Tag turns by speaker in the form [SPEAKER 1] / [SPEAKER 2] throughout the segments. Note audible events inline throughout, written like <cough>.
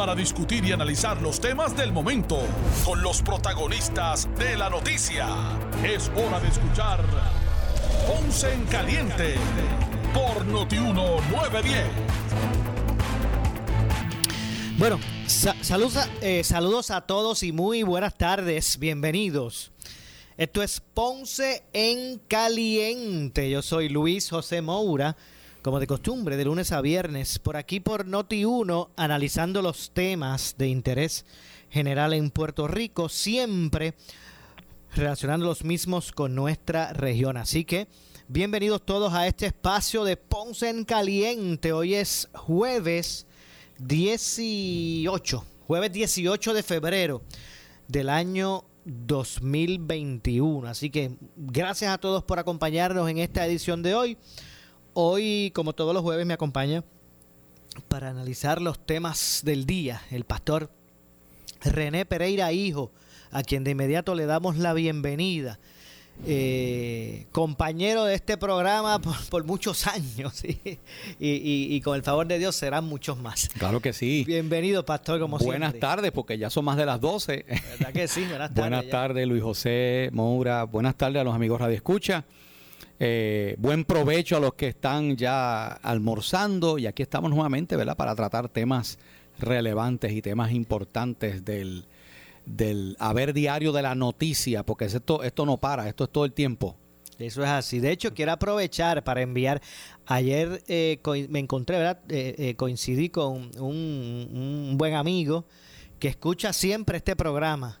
[SPEAKER 1] para discutir y analizar los temas del momento con los protagonistas de la noticia. Es hora de escuchar Ponce en Caliente por Notiuno 910.
[SPEAKER 2] Bueno, eh, saludos a todos y muy buenas tardes. Bienvenidos. Esto es Ponce en Caliente. Yo soy Luis José Moura como de costumbre, de lunes a viernes, por aquí por Noti1, analizando los temas de interés general en Puerto Rico, siempre relacionando los mismos con nuestra región. Así que bienvenidos todos a este espacio de Ponce en Caliente. Hoy es jueves 18, jueves 18 de febrero del año 2021. Así que gracias a todos por acompañarnos en esta edición de hoy. Hoy, como todos los jueves, me acompaña para analizar los temas del día el pastor René Pereira Hijo, a quien de inmediato le damos la bienvenida. Eh, compañero de este programa por, muchos años <laughs> y, con el favor de Dios serán muchos más.
[SPEAKER 3] Claro que sí.
[SPEAKER 2] Bienvenido, pastor, como
[SPEAKER 3] Buenas tardes, porque ya son más de las 12.
[SPEAKER 2] ¿Verdad que sí?
[SPEAKER 3] Buenas <laughs> tardes. Buenas tardes, Luis José Moura. Buenas tardes a los amigos Radio Escucha. Eh, buen provecho a los que están ya almorzando y aquí estamos nuevamente, ¿verdad? Para tratar temas relevantes y temas importantes del, del haber diario de la noticia, porque esto, esto no para, esto es todo el tiempo.
[SPEAKER 2] Eso es así. De hecho, quiero aprovechar para enviar. Ayer eh, me encontré, ¿verdad? Eh, coincidí con un, buen amigo que escucha siempre este programa.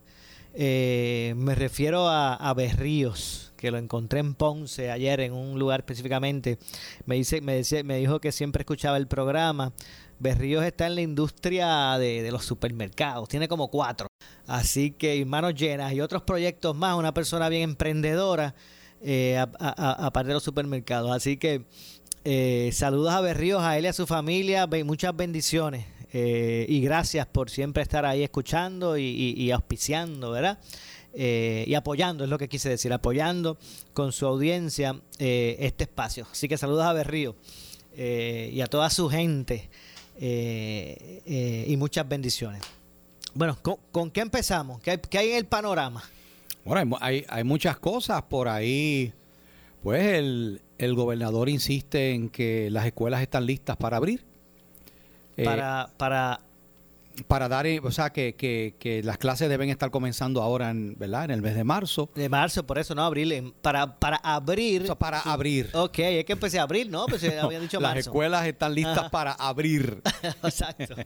[SPEAKER 2] me refiero a, a Berríos que lo encontré en Ponce ayer en un lugar específicamente, me dice, me decía, me dijo que siempre escuchaba el programa. Berríos está en la industria de, los supermercados, tiene como cuatro. Así que manos llenas y otros proyectos más, una persona bien emprendedora, eh, aparte de los supermercados. Así que eh, saludos a Berríos, a él y a su familia, muchas bendiciones. Eh, y gracias por siempre estar ahí escuchando y, y auspiciando, ¿verdad? Eh, y apoyando, es lo que quise decir, apoyando con su audiencia eh, este espacio. Así que saludos a Berrío eh, y a toda su gente y muchas bendiciones. Bueno, ¿con, qué empezamos? ¿Qué hay, en el panorama?
[SPEAKER 3] Bueno, hay, hay muchas cosas por ahí. Pues el, el gobernador insiste en que las escuelas están listas para abrir.
[SPEAKER 2] Para, para
[SPEAKER 3] para dar, eh, o sea, que, que, las clases deben estar comenzando ahora, en, ¿verdad? En el mes de marzo.
[SPEAKER 2] De marzo, por eso, no, abril. Para, para abrir.
[SPEAKER 3] para abrir.
[SPEAKER 2] Ok, es que empecé a abrir, ¿no? Pues había dicho <laughs>
[SPEAKER 3] Las escuelas están listas para abrir. <laughs>
[SPEAKER 2] Exacto. <laughs>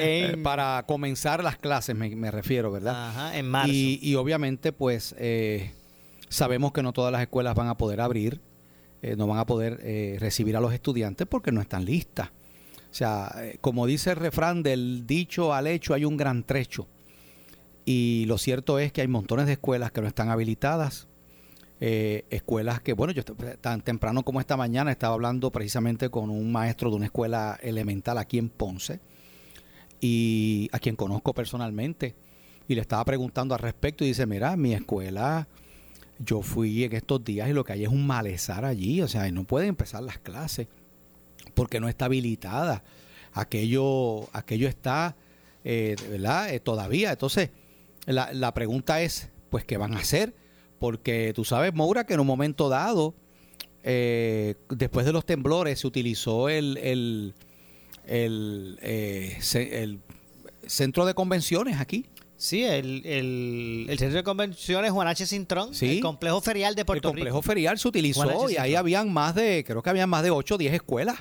[SPEAKER 3] Eh, para comenzar las clases, me, refiero, ¿verdad?
[SPEAKER 2] Ajá, en marzo.
[SPEAKER 3] Y, obviamente, pues, eh, sabemos que no todas las escuelas van a poder abrir, no van a poder recibir a los estudiantes porque no están listas. O sea, eh, como dice el refrán, del dicho al hecho hay un gran trecho. Y lo cierto es que hay montones de escuelas que no están habilitadas. Eh, escuelas que, bueno, yo tan temprano como esta mañana estaba hablando precisamente con un maestro de una escuela elemental aquí en Ponce, y a quien conozco personalmente, y le estaba preguntando al respecto y dice, mira, mi escuela, yo fui en estos días y lo que hay es un malezar allí, o sea, no pueden empezar las clases porque no está habilitada. Aquello, aquello está, eh, ¿verdad? Eh, todavía. Entonces, la, la, pregunta es, pues, ¿qué van a hacer? Porque tú sabes, Moura, que en un momento dado, eh, después de los temblores, se utilizó el, el, el, el centro de convenciones aquí.
[SPEAKER 2] Sí, el, el, el, centro de convenciones Juan H. Cintrón, el complejo ferial de Puerto
[SPEAKER 3] Rico. El complejo ferial se utilizó y ahí habían más de, creo que habían más de 8 o 10 escuelas.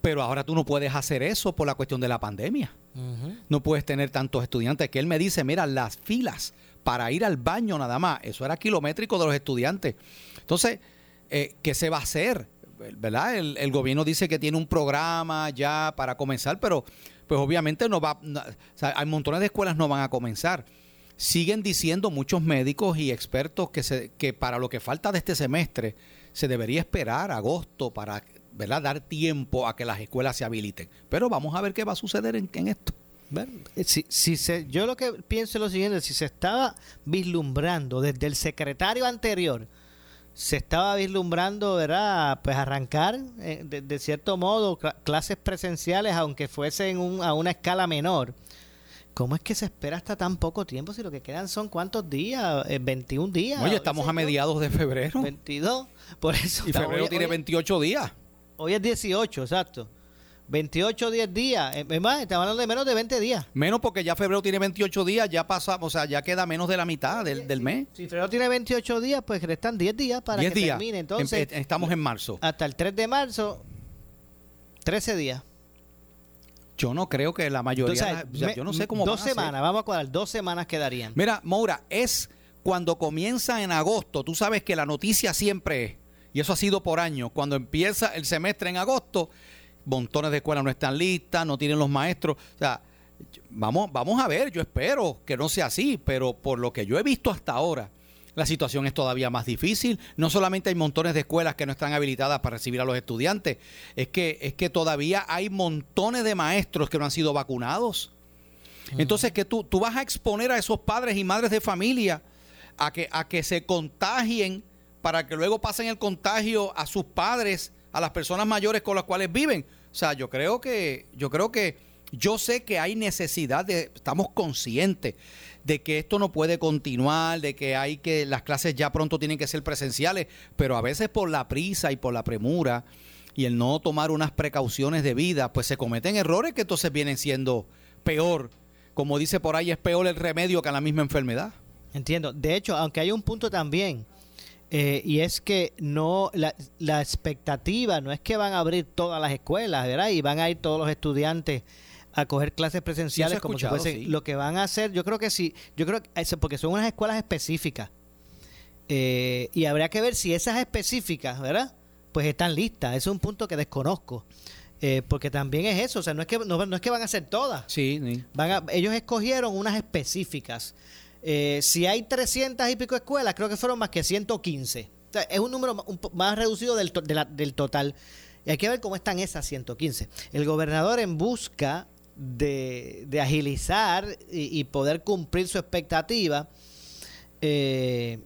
[SPEAKER 3] Pero ahora tú no puedes hacer eso por la cuestión de la pandemia. No puedes tener tantos estudiantes. Que él me dice, mira, las filas para ir al baño nada más, eso era kilométrico de los estudiantes. Entonces, eh, ¿qué se va a hacer? ¿Verdad? El, gobierno dice que tiene un programa ya para comenzar, pero pues obviamente no va, hay montones de escuelas no van a comenzar. siguen diciendo muchos médicos y expertos que, se, que para lo que falta de este semestre se debería esperar agosto para ¿verdad? dar tiempo a que las escuelas se habiliten. Pero vamos a ver qué va a suceder en, esto.
[SPEAKER 2] Eh, si, si se, yo lo que pienso es lo siguiente, si se estaba vislumbrando desde el secretario anterior, se estaba vislumbrando, ¿verdad? Pues arrancar, eh, de, cierto modo, clases presenciales, aunque fuesen un, a una escala menor. ¿Cómo es que se espera hasta tan poco tiempo si lo que quedan son cuántos días? 21 eh, días.
[SPEAKER 3] Oye, estamos a mediados de febrero.
[SPEAKER 2] 22. Por eso.
[SPEAKER 3] Y febrero tiene 28 días.
[SPEAKER 2] Hoy es 18, exacto. 28 10 días. Es más, estamos hablando de menos de 20 días.
[SPEAKER 3] Menos porque ya febrero tiene 28 días, ya pasa, o sea, ya queda menos de la mitad del, del mes.
[SPEAKER 2] Si febrero tiene 28 días, pues restan 10 días para que termine. Entonces,
[SPEAKER 3] estamos en marzo.
[SPEAKER 2] Hasta el 3 de marzo, 13 días.
[SPEAKER 3] Yo no creo que la mayoría. yo no sé cómo.
[SPEAKER 2] Dos semanas, vamos a cuadrar, dos semanas quedarían.
[SPEAKER 3] Mira, Moura, es cuando comienza en agosto. Tú sabes que la noticia siempre es, y eso ha sido por años, cuando empieza el semestre en agosto, montones de escuelas no están listas, no tienen los maestros. O sea, vamos, vamos a ver, yo espero que no sea así, pero por lo que yo he visto hasta ahora, la situación es todavía más difícil. No solamente hay montones de escuelas que no están habilitadas para recibir a los estudiantes, es que, es que todavía hay montones de maestros que no han sido vacunados. Entonces, que tú, tú vas a exponer a esos padres y madres de familia a que, a que se contagien para que luego pasen el contagio a sus padres, a las personas mayores con las cuales viven. O sea, yo creo que, yo creo que, yo sé que hay necesidad de, estamos conscientes de que esto no puede continuar, de que hay que, las clases ya pronto tienen que ser presenciales, pero a veces por la prisa y por la premura y el no tomar unas precauciones de vida, pues se cometen errores que entonces vienen siendo peor. Como dice por ahí, es peor el remedio que la misma enfermedad.
[SPEAKER 2] Entiendo. De hecho, aunque hay un punto también, eh, y es que no la, la, expectativa no es que van a abrir todas las escuelas, ¿verdad? Y van a ir todos los estudiantes a coger clases presenciales como si fuese lo que van a hacer. Yo creo que sí yo creo que porque son unas escuelas específicas. Eh, y habría que ver si esas específicas verdad pues están listas. Es un punto que desconozco. Eh, porque también es eso o sea no es que no, es que van a ser todas.
[SPEAKER 3] Sí,
[SPEAKER 2] van ellos escogieron unas específicas eh, si hay 300 y pico escuelas creo que fueron más que 115 o sea, es un número más reducido del, total. Y hay que ver cómo están esas 115. El gobernador en busca de, agilizar y, poder cumplir su expectativa, eh,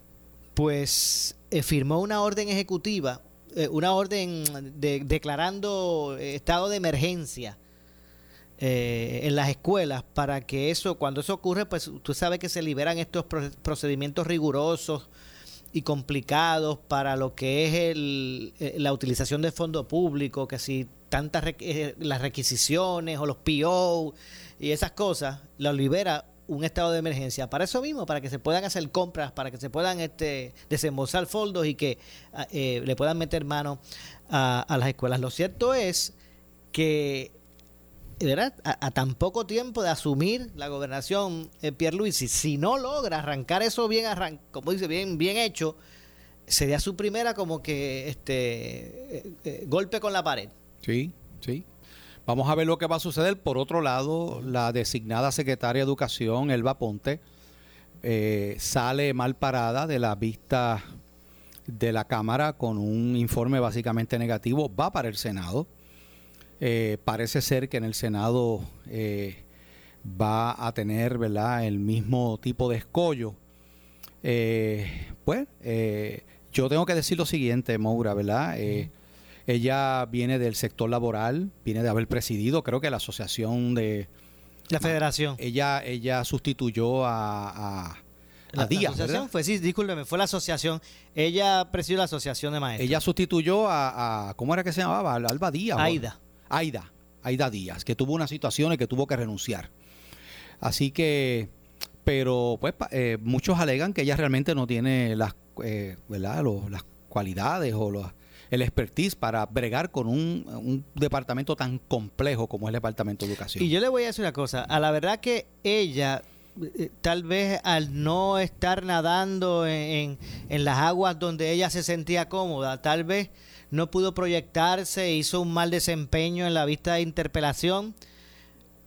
[SPEAKER 2] pues eh, firmó una orden ejecutiva, eh, una orden de, declarando estado de emergencia en las escuelas para que eso, cuando eso ocurre, pues tú sabes que se liberan estos procedimientos rigurosos y complicados para lo que es el, la utilización de fondo público, que si tantas eh, las requisiciones o los PO y esas cosas, lo libera un estado de emergencia para eso mismo, para que se puedan hacer compras, para que se puedan este, desembolsar fondos y que ah, eh, le puedan meter mano a, las escuelas. Lo cierto es que ¿verdad? A, tan poco tiempo de asumir la gobernación eh, Pierluisi, si no logra arrancar eso bien, arran como dice, bien, bien hecho, sería su primera como que este eh, golpe con la pared.
[SPEAKER 3] Sí, sí. Vamos a ver lo que va a suceder. Por otro lado, la designada secretaria de Educación, Elba Ponte, eh, sale mal parada de la vista de la Cámara con un informe básicamente negativo. Va para el Senado. Eh, parece ser que en el Senado eh, va a tener ¿verdad? el mismo tipo de escollo. pues yo tengo que decir lo siguiente, Moura, ¿verdad? Ella viene del sector laboral, viene de haber presidido, creo que la asociación de...
[SPEAKER 2] La federación.
[SPEAKER 3] Ella, ella sustituyó a, a la, Díaz,
[SPEAKER 2] asociación fue, sí, discúlpeme, fue la asociación. Ella presidió la asociación de maestros.
[SPEAKER 3] Ella sustituyó a, ¿cómo era que se llamaba? Alba Díaz.
[SPEAKER 2] Aida.
[SPEAKER 3] Aida, Aida Díaz, que tuvo una situación y que tuvo que renunciar. Así que, pero pues eh, muchos alegan que ella realmente no tiene las, eh, ¿verdad? las cualidades o las el expertise para bregar con un, departamento tan complejo como es el Departamento de Educación.
[SPEAKER 2] Y yo le voy a decir una cosa, a la verdad que ella eh, tal vez al no estar nadando en, en, las aguas donde ella se sentía cómoda, tal vez no pudo proyectarse, hizo un mal desempeño en la vista de interpelación,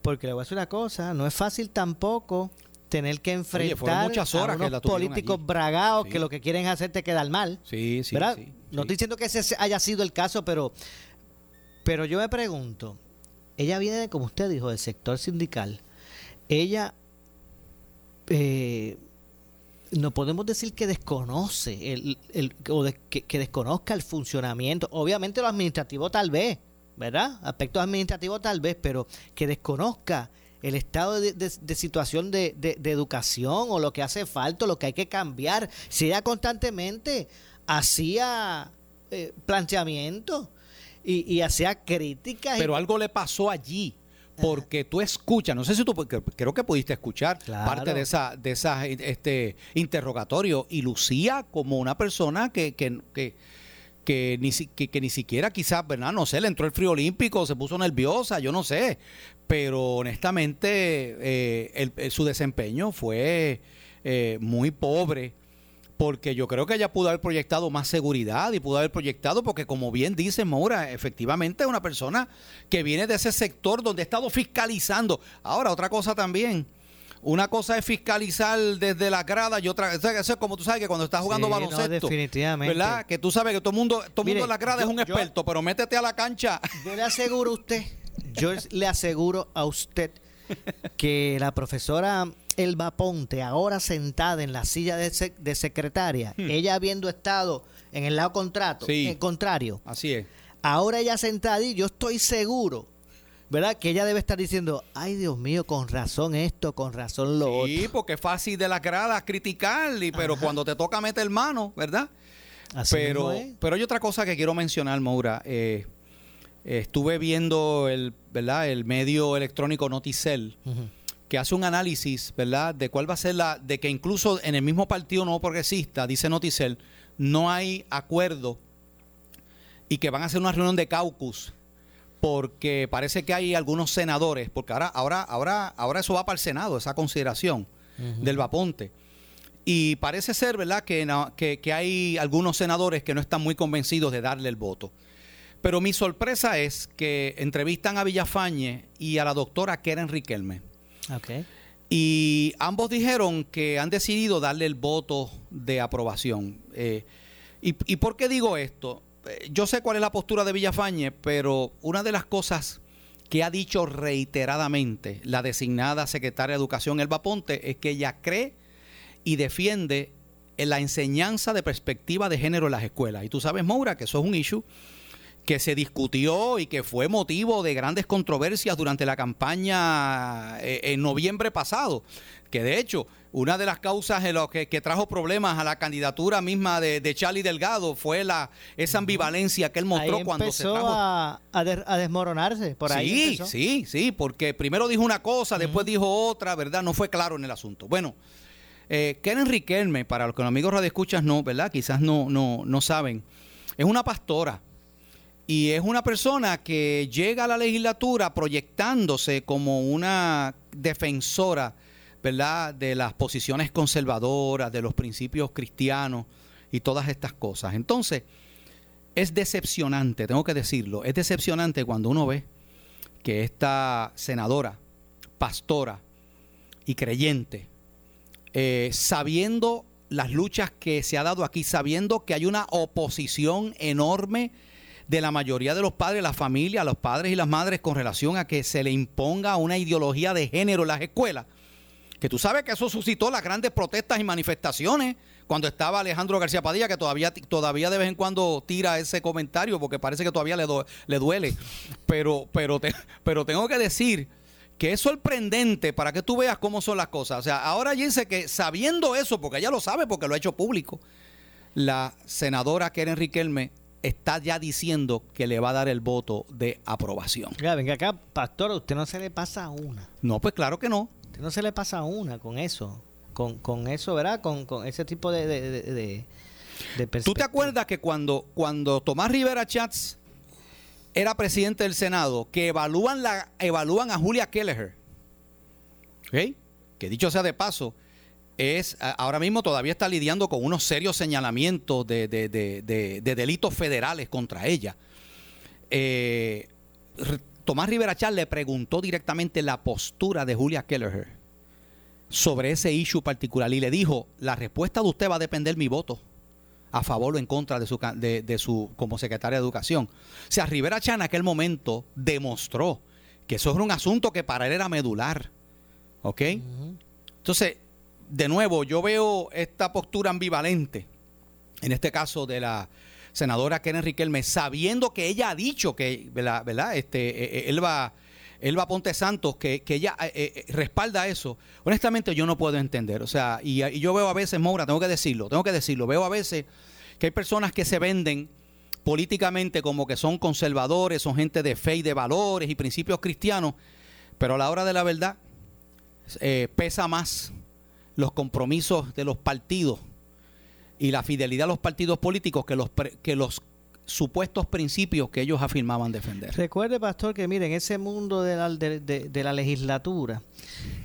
[SPEAKER 2] porque le voy a decir una cosa, no es fácil tampoco tener que
[SPEAKER 3] Oye,
[SPEAKER 2] enfrentar
[SPEAKER 3] muchas horas
[SPEAKER 2] a unos políticos
[SPEAKER 3] allí.
[SPEAKER 2] bragados
[SPEAKER 3] Sí.
[SPEAKER 2] que lo que quieren es hacerte quedar mal.
[SPEAKER 3] Sí, sí,
[SPEAKER 2] ¿verdad?
[SPEAKER 3] sí,
[SPEAKER 2] no estoy diciendo que ese haya sido el caso, pero, pero yo me pregunto, ella viene, como usted dijo, del sector sindical. Ella, eh, no podemos decir que desconoce el, el- o de- que, que desconozca el funcionamiento. Obviamente lo administrativo tal vez, ¿verdad? Aspectos administrativos tal vez, pero que desconozca el estado de, de- de situación de, educación o lo que hace falta, lo que hay que cambiar. Si ella constantemente hacía eh, planteamientos y, y hacía críticas.
[SPEAKER 3] Pero algo le pasó allí. Porque tú escuchas, no sé si tú, creo que pudiste escuchar
[SPEAKER 2] Claro.
[SPEAKER 3] parte de esa, de esa este interrogatorio y lucía como una persona que, que, que, que ni, que, que ni siquiera quizás, ¿verdad? No sé, le entró el frío olímpico, se puso nerviosa, yo no sé. Pero honestamente eh, el- el- su desempeño fue eh, muy pobre porque yo creo que ella pudo haber proyectado más seguridad y pudo haber proyectado, porque como bien dice Maura, efectivamente es una persona que viene de ese sector donde ha estado fiscalizando. Ahora, otra cosa también. Una cosa es fiscalizar desde la grada y otra o sea, eso es como tú sabes que cuando estás jugando
[SPEAKER 2] Sí, no,
[SPEAKER 3] baloncesto,
[SPEAKER 2] definitivamente.
[SPEAKER 3] ¿verdad? Que tú sabes que todo el mundo, todo
[SPEAKER 2] Mire,
[SPEAKER 3] mundo en la grada
[SPEAKER 2] yo-
[SPEAKER 3] es un
[SPEAKER 2] yo-
[SPEAKER 3] experto, pero métete a la cancha.
[SPEAKER 2] Yo le aseguro a usted, yo le aseguro a usted que la profesora Elba Ponte, ahora sentada en la silla de, sec- de secretaria, ella habiendo estado en el lado contrato,
[SPEAKER 3] Hmm. Sí.
[SPEAKER 2] eh, contrario,
[SPEAKER 3] Así es.
[SPEAKER 2] ahora ella sentada ahí, yo estoy seguro, ¿verdad? Que ella debe estar diciendo, ay Dios mío, con razón esto, con razón lo otro.
[SPEAKER 3] Sí, porque es fácil de las gradas criticar, y- pero cuando te toca meter mano, ¿verdad?
[SPEAKER 2] Así
[SPEAKER 3] pero,
[SPEAKER 2] mismo es.
[SPEAKER 3] pero hay otra cosa que quiero mencionar, Maura. Eh, eh, estuve viendo el, ¿verdad? el medio electrónico Noticel. Que hace un análisis, ¿verdad? De cuál va a ser la, de que incluso en el mismo partido no progresista, dice Noticel, no hay acuerdo y que van a hacer una reunión de caucus porque parece que hay algunos senadores, porque ahora, ahora, ahora, ahora eso va para el Senado, esa consideración del Vaponte. Y parece ser, ¿verdad?, que, no- que, que hay algunos senadores que no están muy convencidos de darle el voto. Pero mi sorpresa es que entrevistan a Villafañe y a la doctora Keren Riquelme.
[SPEAKER 2] Ok.
[SPEAKER 3] Y ambos dijeron que han decidido darle el voto de aprobación. Eh, y, por qué digo esto? Eh, Yo sé cuál es la postura de Villafañe, pero una de las cosas que ha dicho reiteradamente la designada secretaria de Educación, Elba Ponte, es que ella cree y defiende en la enseñanza de perspectiva de género en las escuelas. Y tú sabes, Maura, que eso es un issue que se discutió y que fue motivo de grandes controversias durante la campaña eh, en noviembre pasado. Que de hecho, una de las causas en lo que, que trajo problemas a la candidatura misma de, de Charlie Delgado fue la esa ambivalencia que él mostró
[SPEAKER 2] ahí
[SPEAKER 3] cuando se
[SPEAKER 2] empezó
[SPEAKER 3] trajo.
[SPEAKER 2] a, a de- a desmoronarse. Por ahí
[SPEAKER 3] sí,
[SPEAKER 2] empezó.
[SPEAKER 3] sí, sí, porque primero dijo una cosa, después dijo otra, ¿verdad? No fue claro en el asunto. Bueno, eh, Karen Riquelme, para los que los amigos radioescuchas no, ¿verdad? Quizás no, no, no saben, es una pastora y es una persona que llega a la legislatura proyectándose como una defensora, ¿verdad? De las posiciones conservadoras, de los principios cristianos y todas estas cosas. Entonces, es decepcionante, tengo que decirlo, es decepcionante cuando uno ve que esta senadora, pastora y creyente, eh, sabiendo las luchas que se ha dado aquí, sabiendo que hay una oposición enorme de la mayoría de los padres, la familia, los padres y las madres con relación a que se le imponga una ideología de género en las escuelas, que tú sabes que eso suscitó las grandes protestas y manifestaciones cuando estaba Alejandro García Padilla, que todavía, todavía de vez en cuando tira ese comentario porque parece que todavía le, le duele. Pero, pero, te- pero tengo que decir que es sorprendente para que tú veas cómo son las cosas. O sea, ahora dice que sabiendo eso, porque ella lo sabe porque lo ha hecho público, la senadora Keren Riquelme está ya diciendo que le va a dar el voto de aprobación.
[SPEAKER 2] Oiga, venga acá, pastor, a usted no se le pasa una.
[SPEAKER 3] No, pues claro que no.
[SPEAKER 2] Usted no se le pasa una con eso. Con, con eso, ¿verdad? Con, con ese tipo de, de, de,
[SPEAKER 3] ¿Tú te acuerdas que cuando, cuando Tomás Rivera Chats era presidente del Senado, que evalúan, la, evalúan a Julia Kelleher? ¿Ok? Que dicho sea de paso, es ahora mismo todavía está lidiando con unos serios señalamientos de, de- de- de- de delitos federales contra ella. Eh, Tomás Rivera Chats le preguntó directamente la postura de Julia Kelleher. sobre ese issue particular y le dijo, la respuesta de usted va a depender mi voto a favor o en contra de su, de, su como secretaria de Educación. O sea, Rivera Chan en aquel momento demostró que eso era un asunto que para él era medular. ¿Ok? Entonces, de nuevo, yo veo esta postura ambivalente, en este caso de la senadora Karen Riquelme, sabiendo que ella ha dicho que, ¿verdad? ¿verdad? Este, él va Elba Ponte Santos, que, que ella eh, eh, respalda eso, honestamente yo no puedo entender. O sea, y, yo veo a veces, Moura, tengo que decirlo, tengo que decirlo, veo a veces que hay personas que se venden políticamente como que son conservadores, son gente de fe y de valores y principios cristianos, pero a la hora de la verdad eh, pesa más los compromisos de los partidos y la fidelidad a los partidos políticos que los, que los supuestos principios que ellos afirmaban defender.
[SPEAKER 2] Recuerde, pastor, que miren, ese mundo de la, de, la legislatura,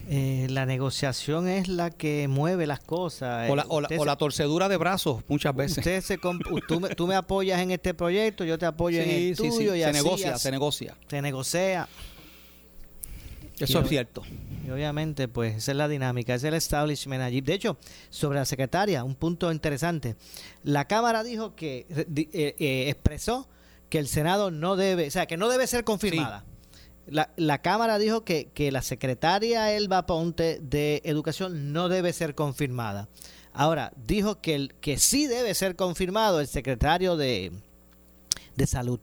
[SPEAKER 2] eh, la negociación es la que mueve las cosas.
[SPEAKER 3] O la, o la, torcedura de brazos muchas veces.
[SPEAKER 2] Usted se, tú, me, tú, me, apoyas en este proyecto, yo te apoyo en el tuyo. Y
[SPEAKER 3] se negocia, se negocia.
[SPEAKER 2] Se negocia.
[SPEAKER 3] Eso es cierto.
[SPEAKER 2] Y obviamente, pues esa es la dinámica, es el establishment allí. De hecho, sobre la secretaria, un punto interesante. La Cámara dijo que, eh, eh, expresó que el Senado no debe, o sea, que no debe ser confirmada. La, la, Cámara dijo que, que la secretaria Elba Ponte de Educación no debe ser confirmada. Ahora, dijo que, el, que sí debe ser confirmado el secretario de, de Salud.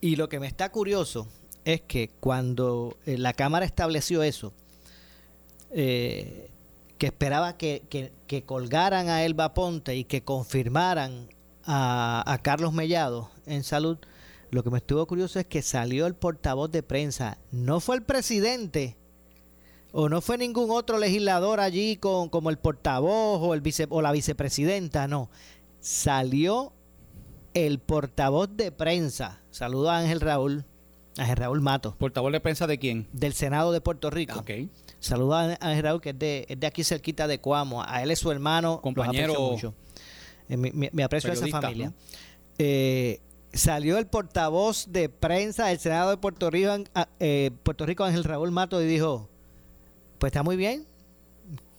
[SPEAKER 2] Y lo que me está curioso es que cuando eh, la Cámara estableció eso, eh, que esperaba que, colgaran a Elba Ponte y que confirmaran a, Carlos Mellado en salud, lo que me estuvo curioso es que salió el portavoz de prensa, no fue el presidente o no fue ningún otro legislador allí con, como el portavoz o, el vice, o la vicepresidenta, no, salió el portavoz de prensa. Saludo a Ángel Raúl a Raúl Mato.
[SPEAKER 3] ¿Portavoz de prensa de quién?
[SPEAKER 2] Del Senado de Puerto Rico.
[SPEAKER 3] Ok.
[SPEAKER 2] Saluda a Raúl, que es de, aquí cerquita de Cuamo. A él es su hermano.
[SPEAKER 3] Compañero.
[SPEAKER 2] mucho. Eh, me, aprecio a esa familia. Eh, salió el portavoz de prensa del Senado de Puerto Rico, eh, Puerto Rico, Ángel Raúl Mato, y dijo: Pues está muy bien.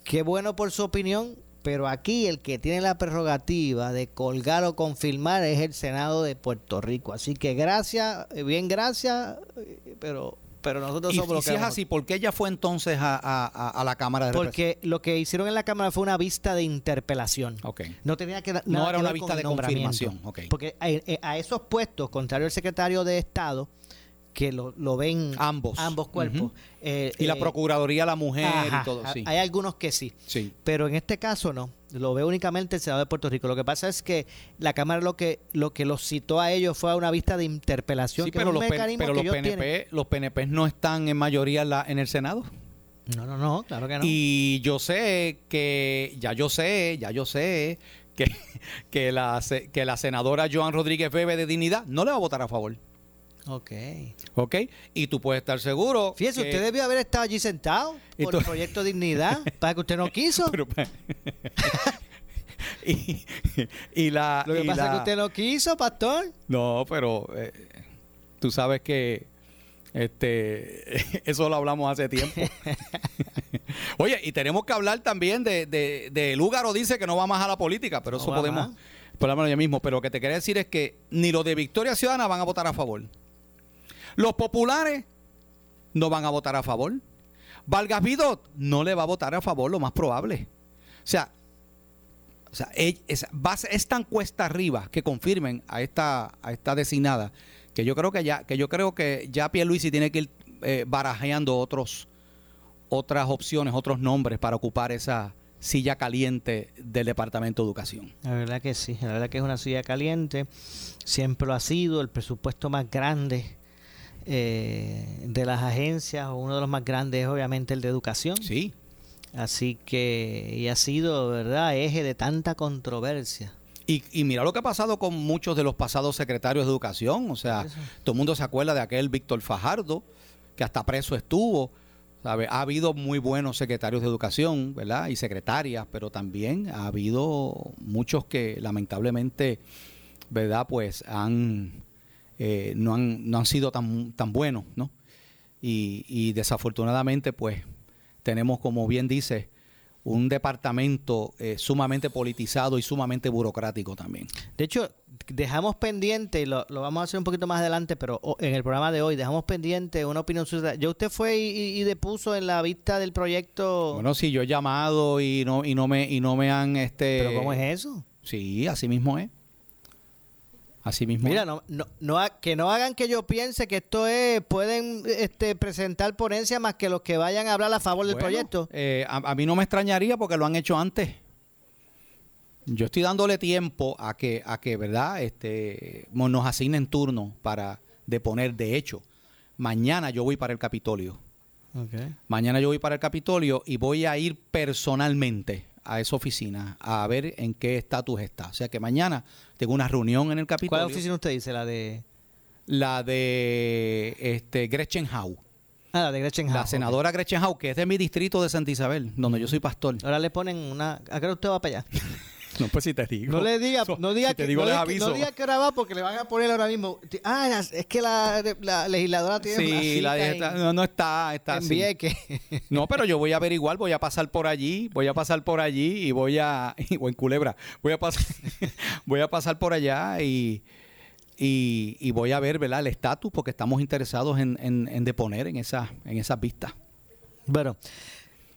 [SPEAKER 2] Qué bueno por su opinión pero aquí el que tiene la prerrogativa de colgar o confirmar es el Senado de Puerto Rico. Así que gracias, eh, bien gracias, eh, pero pero nosotros somos
[SPEAKER 3] los que... Si es así, ¿por qué ella fue entonces a, la Cámara de
[SPEAKER 2] Porque lo que hicieron en la Cámara fue una vista de interpelación.
[SPEAKER 3] Okay.
[SPEAKER 2] No tenía que
[SPEAKER 3] No era una vista de confirmación.
[SPEAKER 2] Porque a, eh, a, esos puestos, contrario al secretario de Estado, que lo, lo ven
[SPEAKER 3] ambos,
[SPEAKER 2] ambos cuerpos.
[SPEAKER 3] Eh, y la eh, Procuraduría, la mujer y todo. Sí.
[SPEAKER 2] Hay algunos que sí,
[SPEAKER 3] sí.
[SPEAKER 2] Pero en este caso no. Lo ve únicamente el Senado de Puerto Rico. Lo que pasa es que la Cámara lo que lo que los citó a ellos fue a una vista de interpelación.
[SPEAKER 3] Sí, pero, los, pero los, PNP, los PNP no están en mayoría en, la, en el Senado.
[SPEAKER 2] No, no, no, claro que no.
[SPEAKER 3] Y yo sé que, ya yo sé, ya yo sé que, <laughs> que, la, que la senadora Joan Rodríguez Bebe de Dignidad no le va a votar a favor.
[SPEAKER 2] Ok.
[SPEAKER 3] Ok. Y tú puedes estar seguro.
[SPEAKER 2] Fíjese, usted debió haber estado allí sentado por el proyecto Dignidad, <laughs> para que usted no quiso. <laughs>
[SPEAKER 3] Pues, <laughs> y, la.
[SPEAKER 2] Lo que pasa es que usted no quiso, pastor.
[SPEAKER 3] No, pero eh, tú sabes que este eso lo hablamos hace tiempo. Oye, y tenemos que hablar también de, de, de Lúgaro dice que no va más a la política, pero eso podemos hablarlo ya mismo. Pero lo que te quería decir es que ni los de Victoria Ciudadana van a votar a favor. Los populares no van a votar a favor. Vargas Vidot no le va a votar a favor, lo más probable. O sea, o sea es, tan cuesta arriba que confirmen a esta, a esta designada que yo creo que ya, que yo creo que ya Pierluisi tiene que ir eh, barajeando otros, otras opciones, otros nombres para ocupar esa silla caliente del Departamento de Educación.
[SPEAKER 2] La verdad que sí, la verdad que es una silla caliente, siempre lo ha sido, el presupuesto más grande eh, de las agencias, uno de los más grandes es obviamente el de educación.
[SPEAKER 3] Sí.
[SPEAKER 2] Así que, y ha sido, ¿verdad?, eje de tanta controversia.
[SPEAKER 3] Y, y, mira lo que ha pasado con muchos de los pasados secretarios de educación. O sea, todo el mundo se acuerda de aquel Víctor Fajardo, que hasta preso estuvo. ¿sabe? Ha habido muy buenos secretarios de educación, ¿verdad? Y secretarias, pero también ha habido muchos que lamentablemente, ¿verdad? Pues han eh, no, han, no han sido tan, tan buenos, ¿no? Y, desafortunadamente, pues, tenemos, como bien dice, un departamento eh, sumamente politizado y sumamente burocrático también.
[SPEAKER 2] De hecho, dejamos pendiente, y lo, lo, vamos a hacer un poquito más adelante, pero en el programa de hoy dejamos pendiente una opinión ciudadana. ¿Ya usted fue y, y, depuso en la vista del proyecto?
[SPEAKER 3] Bueno, sí, yo he llamado y no, y no, me, y no me han... Este,
[SPEAKER 2] ¿Pero cómo es eso?
[SPEAKER 3] Sí, así mismo es. Así mismo.
[SPEAKER 2] Mira, no, no, no, que no hagan que yo piense que esto es, pueden este, presentar ponencia más que los que vayan a hablar a favor del proyecto.
[SPEAKER 3] Eh, a, a, mí no me extrañaría porque lo han hecho antes. Yo estoy dándole tiempo a que, a que ¿verdad? Este, nos asignen turno para deponer. De hecho, mañana yo voy para el Capitolio.
[SPEAKER 2] Okay.
[SPEAKER 3] Mañana yo voy para el Capitolio y voy a ir personalmente a esa oficina a ver en qué estatus está. O sea que mañana tengo una reunión en el Capitolio.
[SPEAKER 2] ¿Cuál oficina usted dice? La de...
[SPEAKER 3] La de este, Gretchen Howe.
[SPEAKER 2] Ah, la de Gretchen Howe.
[SPEAKER 3] La senadora okay. Gretchen Howe, que es de mi distrito de Santa Isabel, donde yo soy pastor.
[SPEAKER 2] Ahora le ponen una... ¿A qué usted va para allá? <laughs> <laughs>
[SPEAKER 3] No, pues si te digo.
[SPEAKER 2] No le diga, <laughs> no diga,
[SPEAKER 3] si
[SPEAKER 2] que,
[SPEAKER 3] te digo,
[SPEAKER 2] no,
[SPEAKER 3] les
[SPEAKER 2] diga,
[SPEAKER 3] aviso.
[SPEAKER 2] no diga que ahora va porque le van a poner ahora mismo. Ah, es que la, la legisladora tiene
[SPEAKER 3] sí, la está, no, no está, está
[SPEAKER 2] en Vieques.
[SPEAKER 3] No, pero yo voy a <laughs> averiguar, voy a pasar por allí, voy a pasar por allí y voy a, o en Culebra, voy a pasar, voy a pasar por allá y, y, y voy a ver, ¿verdad? El estatus porque estamos interesados en, en, en deponer en esa, en esas vistas.
[SPEAKER 2] Bueno.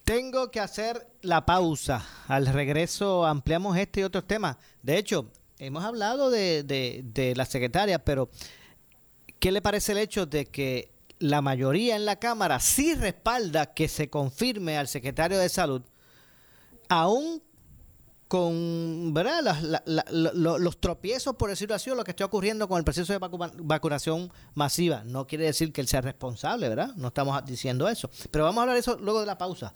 [SPEAKER 2] Tengo que hacer la pausa. Al regreso ampliamos este y otros temas. De hecho, hemos hablado de, de, de, la secretaria, pero ¿qué le parece el hecho de que la mayoría en la Cámara sí respalda que se confirme al secretario de Salud, aún con ¿verdad? Los tropiezos, por decirlo así, o lo que está ocurriendo con el proceso de vacu vacunación masiva. No quiere decir que él sea responsable, ¿verdad? No estamos diciendo eso. Pero vamos a hablar de eso luego de la pausa.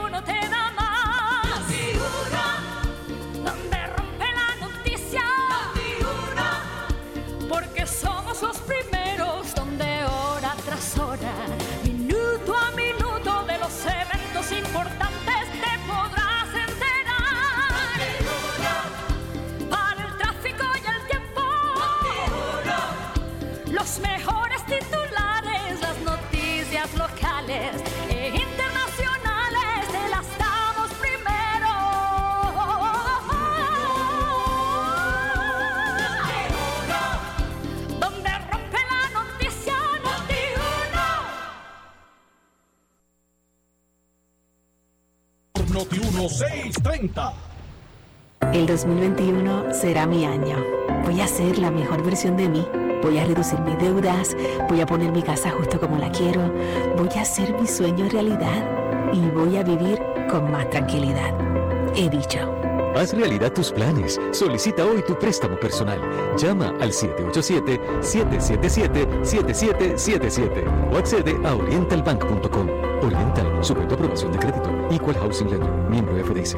[SPEAKER 4] Noti1.
[SPEAKER 1] Noti 1630.
[SPEAKER 5] El 2021 será mi año. Voy a ser la mejor versión de mí. Voy a reducir mis deudas. Voy a poner mi casa justo como la quiero. Voy a hacer mi sueño realidad. Y voy a vivir con más tranquilidad. He dicho.
[SPEAKER 6] Haz realidad tus planes. Solicita hoy tu préstamo personal. Llama al 787-777-7777 o accede a orientalbank.com. Oriental, sujeto a aprobación de crédito. Equal Housing Lender, miembro FDIC.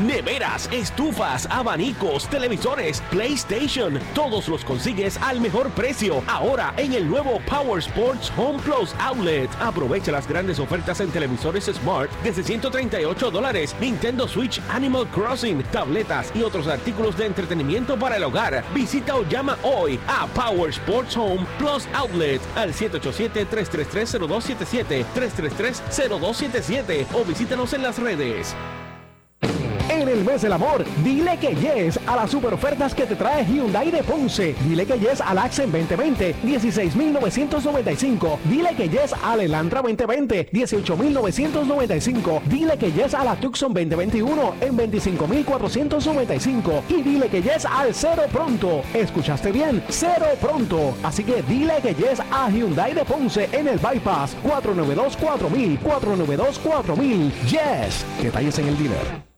[SPEAKER 7] Neveras, estufas, abanicos, televisores, PlayStation, todos los consigues al mejor precio. Ahora en el nuevo Power Sports Home Plus Outlet. Aprovecha las grandes ofertas en televisores Smart desde 138 dólares, Nintendo Switch Animal Crossing, tabletas y otros artículos de entretenimiento para el hogar. Visita o llama hoy a Power Sports Home Plus Outlet al 787-333-0277, 333-0277 o visítanos en las redes.
[SPEAKER 8] En el mes del amor, dile que yes a las super ofertas que te trae Hyundai de Ponce. Dile que yes al Accent 2020, 16,995. Dile que yes al Elantra 2020, 18,995. Dile que yes a la Tucson 2021 en 25,495. Y dile que yes al Cero Pronto. ¿Escuchaste bien? Cero Pronto. Así que dile que yes a Hyundai de Ponce en el Bypass 492-4000, 492-4000. Yes. Detalles en el dealer.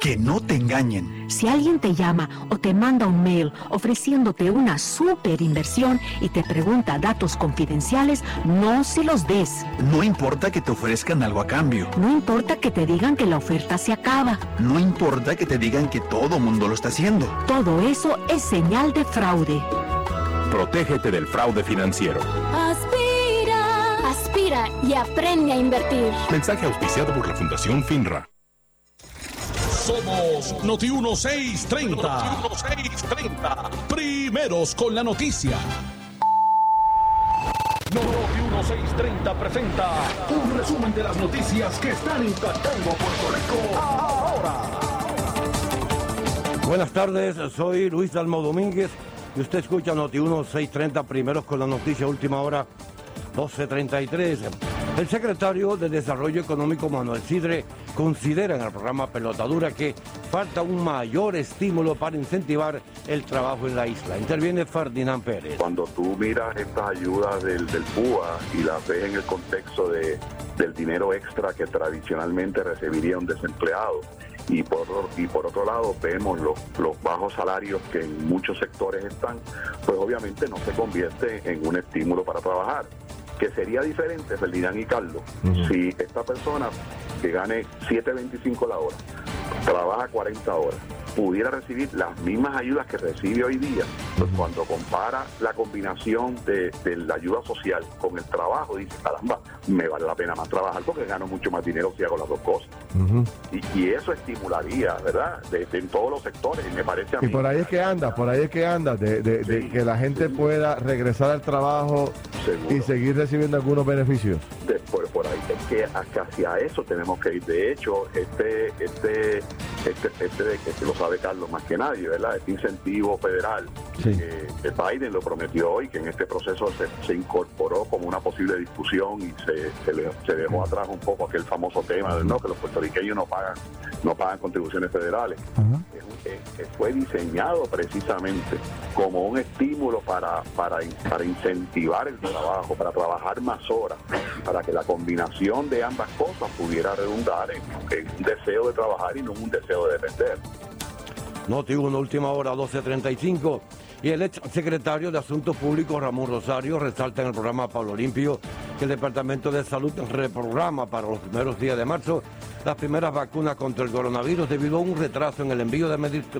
[SPEAKER 9] Que no te engañen.
[SPEAKER 5] Si alguien te llama o te manda un mail ofreciéndote una super inversión y te pregunta datos confidenciales, no se los des.
[SPEAKER 9] No importa que te ofrezcan algo a cambio.
[SPEAKER 5] No importa que te digan que la oferta se acaba.
[SPEAKER 9] No importa que te digan que todo mundo lo está haciendo.
[SPEAKER 5] Todo eso es señal de fraude.
[SPEAKER 10] Protégete del fraude financiero.
[SPEAKER 4] Aspira, aspira y aprende a invertir.
[SPEAKER 10] Mensaje auspiciado por la Fundación FINRA.
[SPEAKER 1] Somos Noti 1630. Noti 1630. Primeros con la noticia. Noti 1630 presenta un resumen de las noticias que están impactando Puerto Rico ahora.
[SPEAKER 11] Buenas tardes, soy Luis Dalmo Domínguez y usted escucha Noti 1630 Primeros con la noticia última hora 1233. El secretario de Desarrollo Económico Manuel Sidre considera en el programa Pelotadura que falta un mayor estímulo para incentivar el trabajo en la isla. Interviene Ferdinand Pérez.
[SPEAKER 12] Cuando tú miras estas ayudas del, del PUA y las ves en el contexto de, del dinero extra que tradicionalmente recibiría un desempleado, y por, y por otro lado vemos los, los bajos salarios que en muchos sectores están, pues obviamente no se convierte en un estímulo para trabajar. Que sería diferente, Ferdinand y Carlos, si esta persona que gane 7.25 la hora, trabaja 40 horas, pudiera recibir las mismas ayudas que recibe hoy día, pues cuando compara la combinación de, de la ayuda social con el trabajo, dice, caramba, me vale la pena más trabajar porque gano mucho más dinero si hago las dos cosas. Y, y eso estimularía, ¿verdad? De, de- en todos los sectores, y me parece a
[SPEAKER 13] Y
[SPEAKER 12] mí.
[SPEAKER 13] por ahí es que anda, por ahí es que anda, de, que la gente pueda regresar al trabajo y seguir recibiendo algunos beneficios.
[SPEAKER 12] de- por, ahí es que hacia eso tenemos que ir. De hecho, este, este, este, este, de- que lo sabe Carlos más que nadie, ¿verdad? Este incentivo federal
[SPEAKER 13] Sí.
[SPEAKER 12] que, que Biden lo prometió hoy, que en este proceso se, se incorporó como una posible discusión y se, se, le- se dejó atrás un poco aquel famoso tema de no que los puertorriqueños no pagan no pagan contribuciones federales. Es- es- fue diseñado precisamente como un estímulo para, para, para incentivar el trabajo, para trabajar más horas, para que la combinación de ambas cosas pudiera redundar en, en un deseo de trabajar y no un deseo de depender.
[SPEAKER 11] Noti 1, última hora, 12.35. Y el ex secretario de Asuntos Públicos, Ramón Rosario, resalta en el programa Pablo Limpio que el Departamento de Salud reprograma para los primeros días de marzo las primeras vacunas contra el coronavirus debido a un retraso en el envío de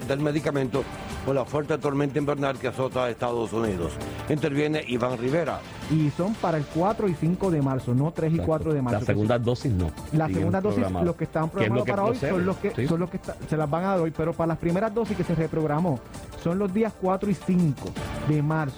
[SPEAKER 11] del medicamento por la fuerte tormenta invernal que azota a Estados Unidos. Interviene Iván Rivera.
[SPEAKER 14] Y son para el 4 y 5 de marzo, no 3 y 4 de marzo.
[SPEAKER 15] La segunda dosis no.
[SPEAKER 14] La segunda dosis, los que están
[SPEAKER 15] ¿Qué es lo
[SPEAKER 14] programados
[SPEAKER 15] que
[SPEAKER 14] para hoy
[SPEAKER 15] procede?
[SPEAKER 14] son los que,
[SPEAKER 15] Sí.
[SPEAKER 14] son los que está- se las van a dar hoy, pero para las primeras dosis que se reprogramó son los días 4 y 5 de marzo.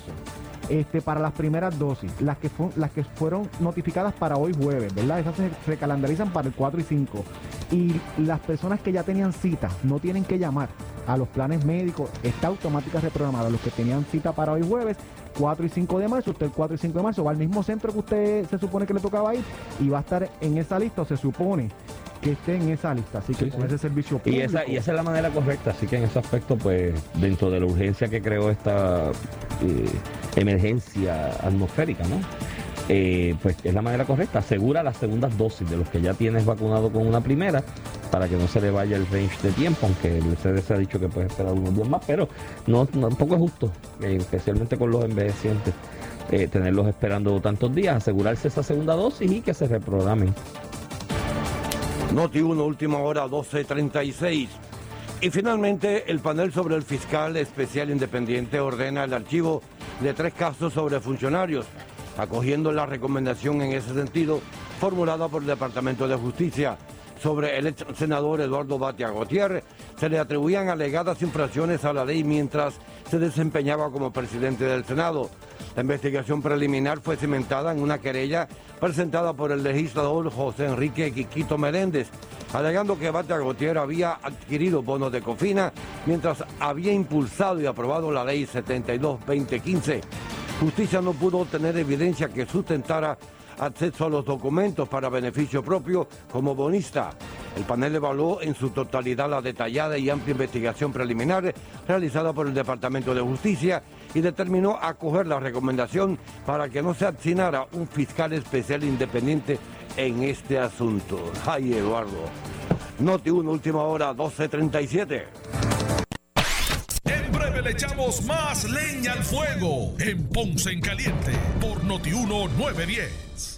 [SPEAKER 14] Este, para las primeras dosis, las que, fu- las que fueron notificadas para hoy jueves, ¿verdad? Esas se recalendarizan para el 4 y 5. Y las personas que ya tenían cita no tienen que llamar a los planes médicos, está automática reprogramada. Los que tenían cita para hoy jueves, 4 y 5 de marzo, usted el 4 y 5 de marzo va al mismo centro que usted se supone que le tocaba ir y va a estar en esa lista o se supone que esté en esa lista. Así que
[SPEAKER 15] Sí,
[SPEAKER 14] con
[SPEAKER 15] sí.
[SPEAKER 14] ese servicio
[SPEAKER 15] Y
[SPEAKER 14] público.
[SPEAKER 15] esa, y esa es la manera correcta, así que en ese aspecto, pues, dentro de la urgencia que creó esta eh, emergencia atmosférica, ¿no? Eh, pues es la manera correcta, asegura las segundas dosis de los que ya tienes vacunado con una primera, para que no se le vaya el range de tiempo, aunque el CDC ha dicho que puede esperar unos días más, pero no, tampoco es justo, eh, especialmente con los envejecientes, eh, tenerlos esperando tantos días, asegurarse esa segunda dosis y que se reprogramen.
[SPEAKER 11] Noti 1, última hora, 12.36. Y finalmente, el panel sobre el fiscal especial independiente ordena el archivo de tres casos sobre funcionarios, acogiendo la recomendación en ese sentido formulada por el Departamento de Justicia. Sobre el ex senador Eduardo Batia Gutiérrez, se le atribuían alegadas infracciones a la ley mientras se desempeñaba como presidente del Senado. La investigación preliminar fue cimentada en una querella presentada por el legislador José Enrique Quiquito Meléndez, alegando que Batia Gutiérrez había adquirido bonos de cofina mientras había impulsado y aprobado la ley 72-2015. Justicia no pudo obtener evidencia que sustentara acceso a los documentos para beneficio propio como bonista. El panel evaluó en su totalidad la detallada y amplia investigación preliminar realizada por el Departamento de Justicia y determinó acoger la recomendación para que no se asignara un fiscal especial independiente en este asunto. Ay, Eduardo. Noti 1, última hora, 12.37.
[SPEAKER 1] En breve le echamos más leña al fuego en Ponce en Caliente por Notiuno 910.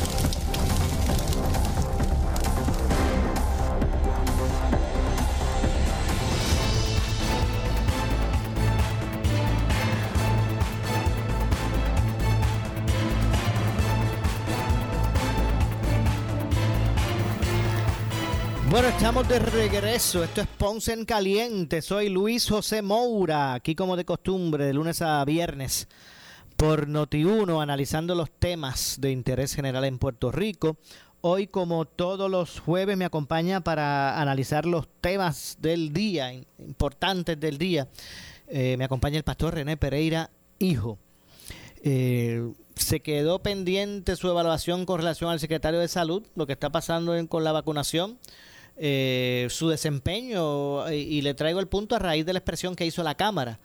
[SPEAKER 2] Estamos de regreso. Esto es Ponce en Caliente. Soy Luis José Moura, aquí como de costumbre, de lunes a viernes, por Noti1, analizando los temas de interés general en Puerto Rico. Hoy, como todos los jueves, me acompaña para analizar los temas del día, importantes del día. Eh, me acompaña el pastor René Pereira, hijo. Eh, se quedó pendiente su evaluación con relación al secretario de Salud, lo que está pasando en- con la vacunación, eh, su desempeño, y le traigo el punto a raíz de la expresión que hizo la Cámara,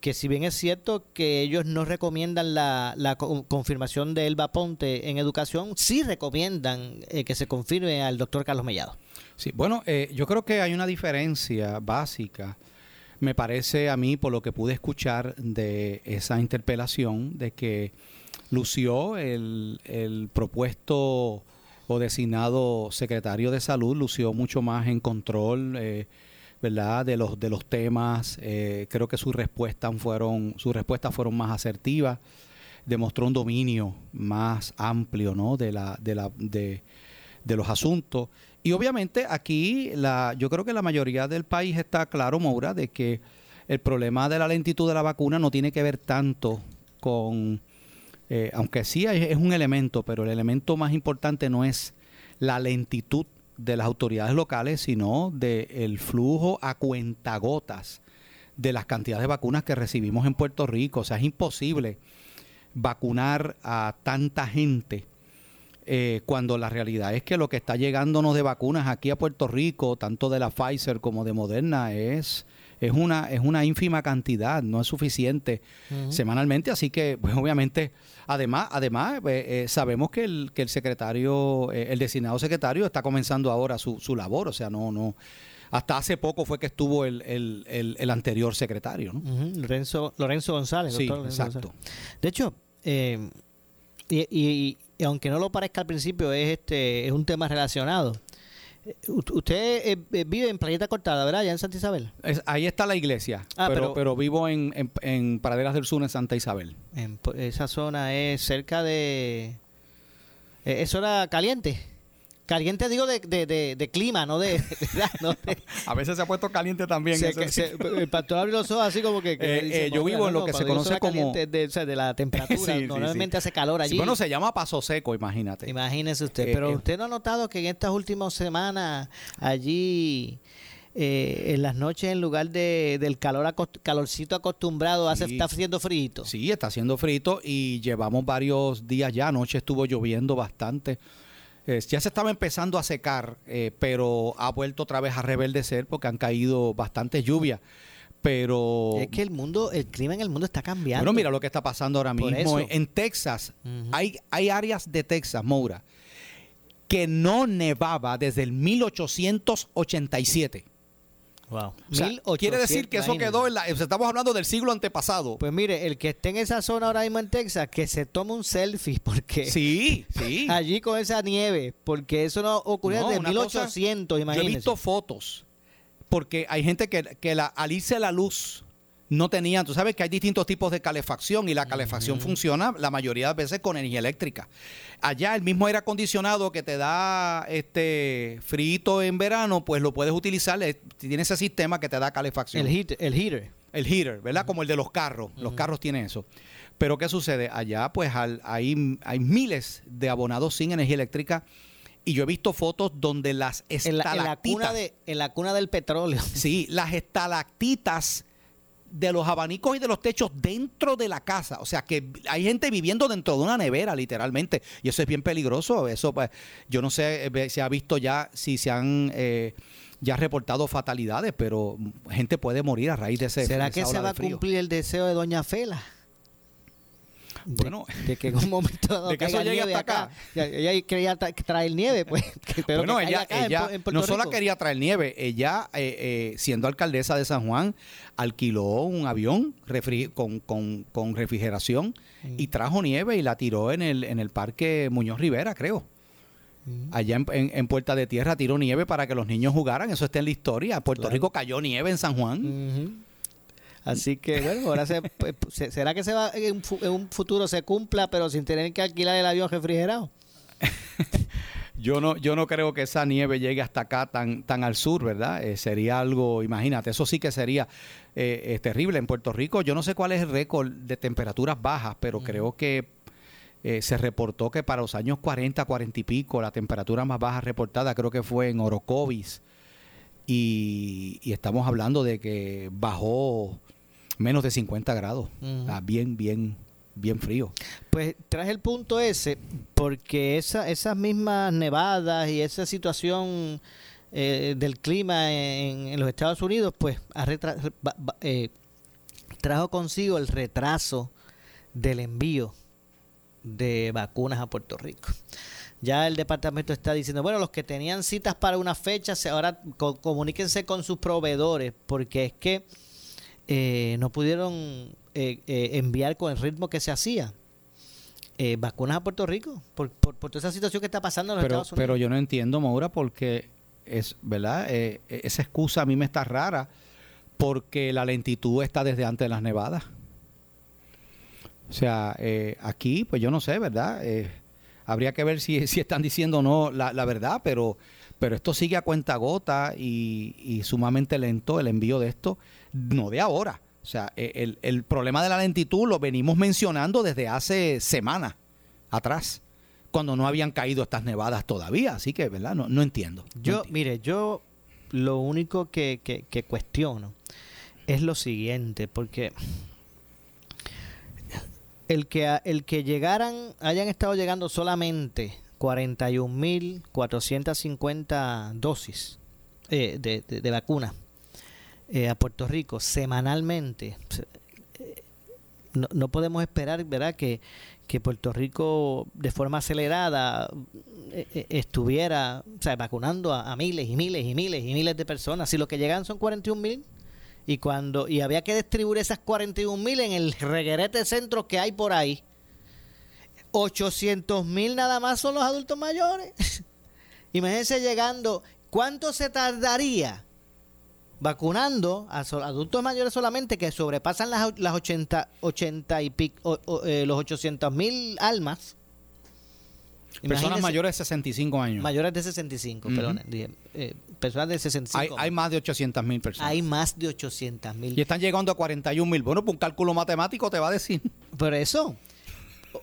[SPEAKER 2] que si bien es cierto que ellos no recomiendan la, la co- confirmación de Elba Ponte en educación, sí recomiendan eh, que se confirme al doctor Carlos Mellado.
[SPEAKER 3] Sí, bueno, eh, yo creo que hay una diferencia básica, me parece a mí, por lo que pude escuchar de esa interpelación, de que lució el, el propuesto o designado secretario de salud, lució mucho más en control, eh, ¿verdad? De los, de los temas, eh, creo que sus respuestas fueron, sus respuestas fueron más asertivas, demostró un dominio más amplio, ¿no? De la, de la, de, de los asuntos. Y obviamente aquí la, yo creo que la mayoría del país está claro, Moura, de que el problema de la lentitud de la vacuna no tiene que ver tanto con, eh, aunque sí es un elemento, pero el elemento más importante no es la lentitud de las autoridades locales, sino del flujo a cuentagotas de las cantidades de vacunas que recibimos en Puerto Rico. O sea, es imposible vacunar a tanta gente eh, cuando la realidad es que lo que está llegándonos de vacunas aquí a Puerto Rico, tanto de la Pfizer como de Moderna, es, es, una, es una ínfima cantidad, no es suficiente semanalmente, así que pues, obviamente, además, además eh, eh, sabemos que el, que el secretario, eh, el designado secretario está comenzando ahora su, su labor, o sea, no, no, hasta hace poco fue que estuvo el, el, el- el anterior secretario,
[SPEAKER 2] Lorenzo, Lorenzo González.
[SPEAKER 3] Sí,
[SPEAKER 2] doctor Lorenzo
[SPEAKER 3] exacto.
[SPEAKER 2] González. De hecho, eh, y, y- y aunque no lo parezca al principio, es este es un tema relacionado. Usted eh, eh, vive en Playeta Cortada, ¿verdad? Ya en Santa Isabel.
[SPEAKER 3] Es- ahí está la iglesia,
[SPEAKER 2] Ah,
[SPEAKER 3] pero,
[SPEAKER 2] pero-
[SPEAKER 3] pero vivo en, en, en Praderas del Sur, en Santa Isabel.
[SPEAKER 2] En esa zona es cerca de... eh, ¿Es zona caliente? Caliente digo de, de, de, de clima, no de... <laughs> no
[SPEAKER 3] A veces se ha puesto caliente también.
[SPEAKER 2] se- que se- el pastor abre los ojos así como que... que
[SPEAKER 3] Eh,
[SPEAKER 2] dice,
[SPEAKER 3] eh, yo
[SPEAKER 2] "Bueno,
[SPEAKER 3] vivo en lo
[SPEAKER 2] no,
[SPEAKER 3] que se conoce como-
[SPEAKER 2] de, o sea, de la <laughs> temperatura.
[SPEAKER 3] Sí,
[SPEAKER 2] Normalmente
[SPEAKER 3] sí.
[SPEAKER 2] hace calor allí.
[SPEAKER 3] Bueno, se llama Paso Seco, imagínate.
[SPEAKER 2] Imagínese usted.
[SPEAKER 3] Eh,
[SPEAKER 2] Pero usted no ha notado que en estas últimas semanas allí eh, en las noches en lugar de, del calor acost- calorcito acostumbrado hace
[SPEAKER 3] Sí.
[SPEAKER 2] está haciendo frío.
[SPEAKER 3] Sí, está haciendo frito y llevamos varios días ya. Anoche estuvo lloviendo bastante. Eh, ya se estaba empezando a secar, eh, pero ha vuelto otra vez a reverdecer porque han caído bastantes lluvias. Pero
[SPEAKER 2] Es que el mundo, el clima en el mundo está cambiando.
[SPEAKER 3] Bueno, mira lo que está pasando ahora
[SPEAKER 2] Por
[SPEAKER 3] mismo.
[SPEAKER 2] eso.
[SPEAKER 3] En Texas, hay, hay áreas de Texas, Moura, que no nevaba desde el 1887.
[SPEAKER 2] Wow.
[SPEAKER 3] O sea, quiere decir que eso quedó en la... estamos hablando del siglo antepasado.
[SPEAKER 2] Pues mire, el que esté en esa zona ahora mismo en Texas, que se tome un selfie, porque
[SPEAKER 3] Sí, sí. <laughs>
[SPEAKER 2] allí con esa nieve, porque eso no ocurrió
[SPEAKER 3] No,
[SPEAKER 2] desde
[SPEAKER 3] una cosa-
[SPEAKER 2] 1800,
[SPEAKER 3] Yo he visto fotos, porque hay gente que, que la, al irse la luz no tenían, tú sabes que hay distintos tipos de calefacción y la calefacción funciona la mayoría de veces con energía eléctrica. Allá el mismo aire acondicionado que te da este frito en verano, pues lo puedes utilizar, eh, tiene ese sistema que te da calefacción.
[SPEAKER 2] el, heat, el heater.
[SPEAKER 3] El heater, ¿verdad? Como el de los carros. Los carros tienen eso. Pero ¿qué sucede? Allá pues al- hay, hay miles de abonados sin energía eléctrica y yo he visto fotos donde las
[SPEAKER 2] En la, en la
[SPEAKER 3] estalactitas...
[SPEAKER 2] cuna de, en la cuna del petróleo.
[SPEAKER 3] Sí, las estalactitas de los abanicos y de los techos dentro de la casa. O sea, que hay gente viviendo dentro de una nevera, literalmente. Y eso es bien peligroso. Eso, pues, yo no sé eh, si ha visto ya, si se han eh, ya reportado fatalidades, pero gente puede morir a raíz de ese
[SPEAKER 2] ¿Será que se va a cumplir el deseo de Doña Fela?
[SPEAKER 3] Bueno.
[SPEAKER 2] de, que en un momento dado <laughs>
[SPEAKER 3] De que eso llegue hasta acá.
[SPEAKER 2] Ella quería tra- traer nieve, pues. <laughs> pero
[SPEAKER 3] bueno, ella,
[SPEAKER 2] en en
[SPEAKER 3] no solo
[SPEAKER 2] Rico.
[SPEAKER 3] quería traer nieve, ella, eh, eh, siendo alcaldesa de San Juan, alquiló un avión con, con- con refrigeración y trajo nieve y la tiró en el, en el parque Muñoz Rivera, creo. Allá en, en- en Puerta de Tierra tiró nieve para que los niños jugaran, eso está en la historia. Puerto
[SPEAKER 2] Claro.
[SPEAKER 3] Rico cayó nieve en San Juan.
[SPEAKER 2] Ujú. Así que, bueno, ahora se, <laughs> pues, se- ¿será que se va en un, fu- en un futuro se cumpla, pero sin tener que alquilar el avión refrigerado? <laughs>
[SPEAKER 3] Yo no, yo no creo que esa nieve llegue hasta acá tan, tan al sur, ¿verdad? Eh, sería algo, imagínate, eso sí que sería eh, eh, terrible. En Puerto Rico, yo no sé cuál es el récord de temperaturas bajas, pero creo que eh, se reportó que para los años 40, 40 y pico, la temperatura más baja reportada creo que fue en Orocovis. Y, y estamos hablando de que bajó menos de 50 grados. Bien, bien, bien frío.
[SPEAKER 2] Pues traje el punto ese, porque esa, esas mismas nevadas y esa situación eh, del clima en, en los Estados Unidos, pues ha eh, trajo consigo el retraso del envío de vacunas a Puerto Rico. Ya el departamento está diciendo, bueno, los que tenían citas para una fecha, ahora co- comuníquense con sus proveedores, porque es que eh, no pudieron eh, eh, enviar con el ritmo que se hacía eh, vacunas a Puerto Rico por, por, por toda esa situación que está pasando en los
[SPEAKER 3] pero,
[SPEAKER 2] Estados Unidos.
[SPEAKER 3] pero yo no entiendo, Maura, porque es, ¿verdad? Eh, esa excusa a mí me está rara porque la lentitud está desde antes de las nevadas. O sea, eh, aquí, pues yo no sé, ¿verdad? Eh, habría que ver si, <laughs> si están diciendo o no la, la verdad, pero, pero esto sigue a cuenta gota y, y sumamente lento el envío de esto, no de ahora. O sea, eh, el, el problema de la lentitud lo venimos mencionando desde hace semanas atrás, cuando no habían caído estas nevadas todavía. Así que, ¿verdad? No, no entiendo. No
[SPEAKER 2] Yo,
[SPEAKER 3] entiendo.
[SPEAKER 2] mire, yo lo único que, que, que cuestiono es lo siguiente, porque el que, el que llegaran, hayan estado llegando solamente 41.450 dosis eh, de, de, de vacuna eh, a Puerto Rico semanalmente, eh, no, no podemos esperar, ¿verdad?, que, que Puerto Rico de forma acelerada eh, estuviera vacunando a, miles y miles y miles y miles de personas. Si lo que llegan son 41 mil y cuando y había que distribuir esas 41 mil en el reguerete de centros que hay por ahí, 800 mil nada más son los adultos mayores. <laughs> Imagínense llegando, ¿cuánto se tardaría? vacunando a adultos mayores solamente que sobrepasan las, las 80, 80 y o- o, eh, los 800 mil almas.
[SPEAKER 3] Personas
[SPEAKER 2] Imagínense-
[SPEAKER 3] mayores de 65 años.
[SPEAKER 2] Mayores de 65,
[SPEAKER 3] Ujú.
[SPEAKER 2] perdón. dije, eh, personas de 65.
[SPEAKER 3] Hay, hay más de 800 mil personas.
[SPEAKER 2] Hay más de 800 mil.
[SPEAKER 3] Y están llegando a 41 mil. Bueno, pues un cálculo matemático te va a decir.
[SPEAKER 2] Por eso,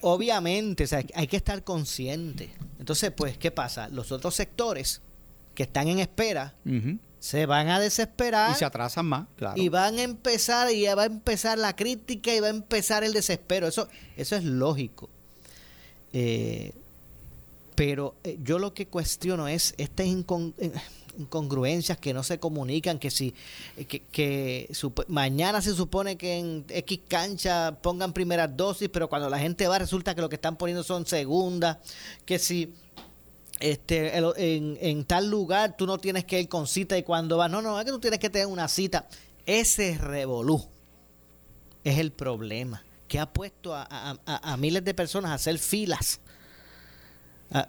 [SPEAKER 2] obviamente, o sea, hay que estar consciente. Entonces, pues, ¿qué pasa? Los otros sectores que están en espera se van a desesperar.
[SPEAKER 3] Y se atrasan más, claro.
[SPEAKER 2] Y van a empezar, y ya va a empezar la crítica y va a empezar el desespero. Eso, eso es lógico. Eh, pero eh, yo lo que cuestiono es estas incon- eh, incongruencias que no se comunican, que si que, que mañana se supone que en X cancha pongan primeras dosis, pero cuando la gente va resulta que lo que están poniendo son segundas, que si este en, en tal lugar tú no tienes que ir con cita y cuando vas, no, no, es que tú tienes que tener una cita. Ese revolú es el problema que ha puesto a, a- a- miles de personas a hacer filas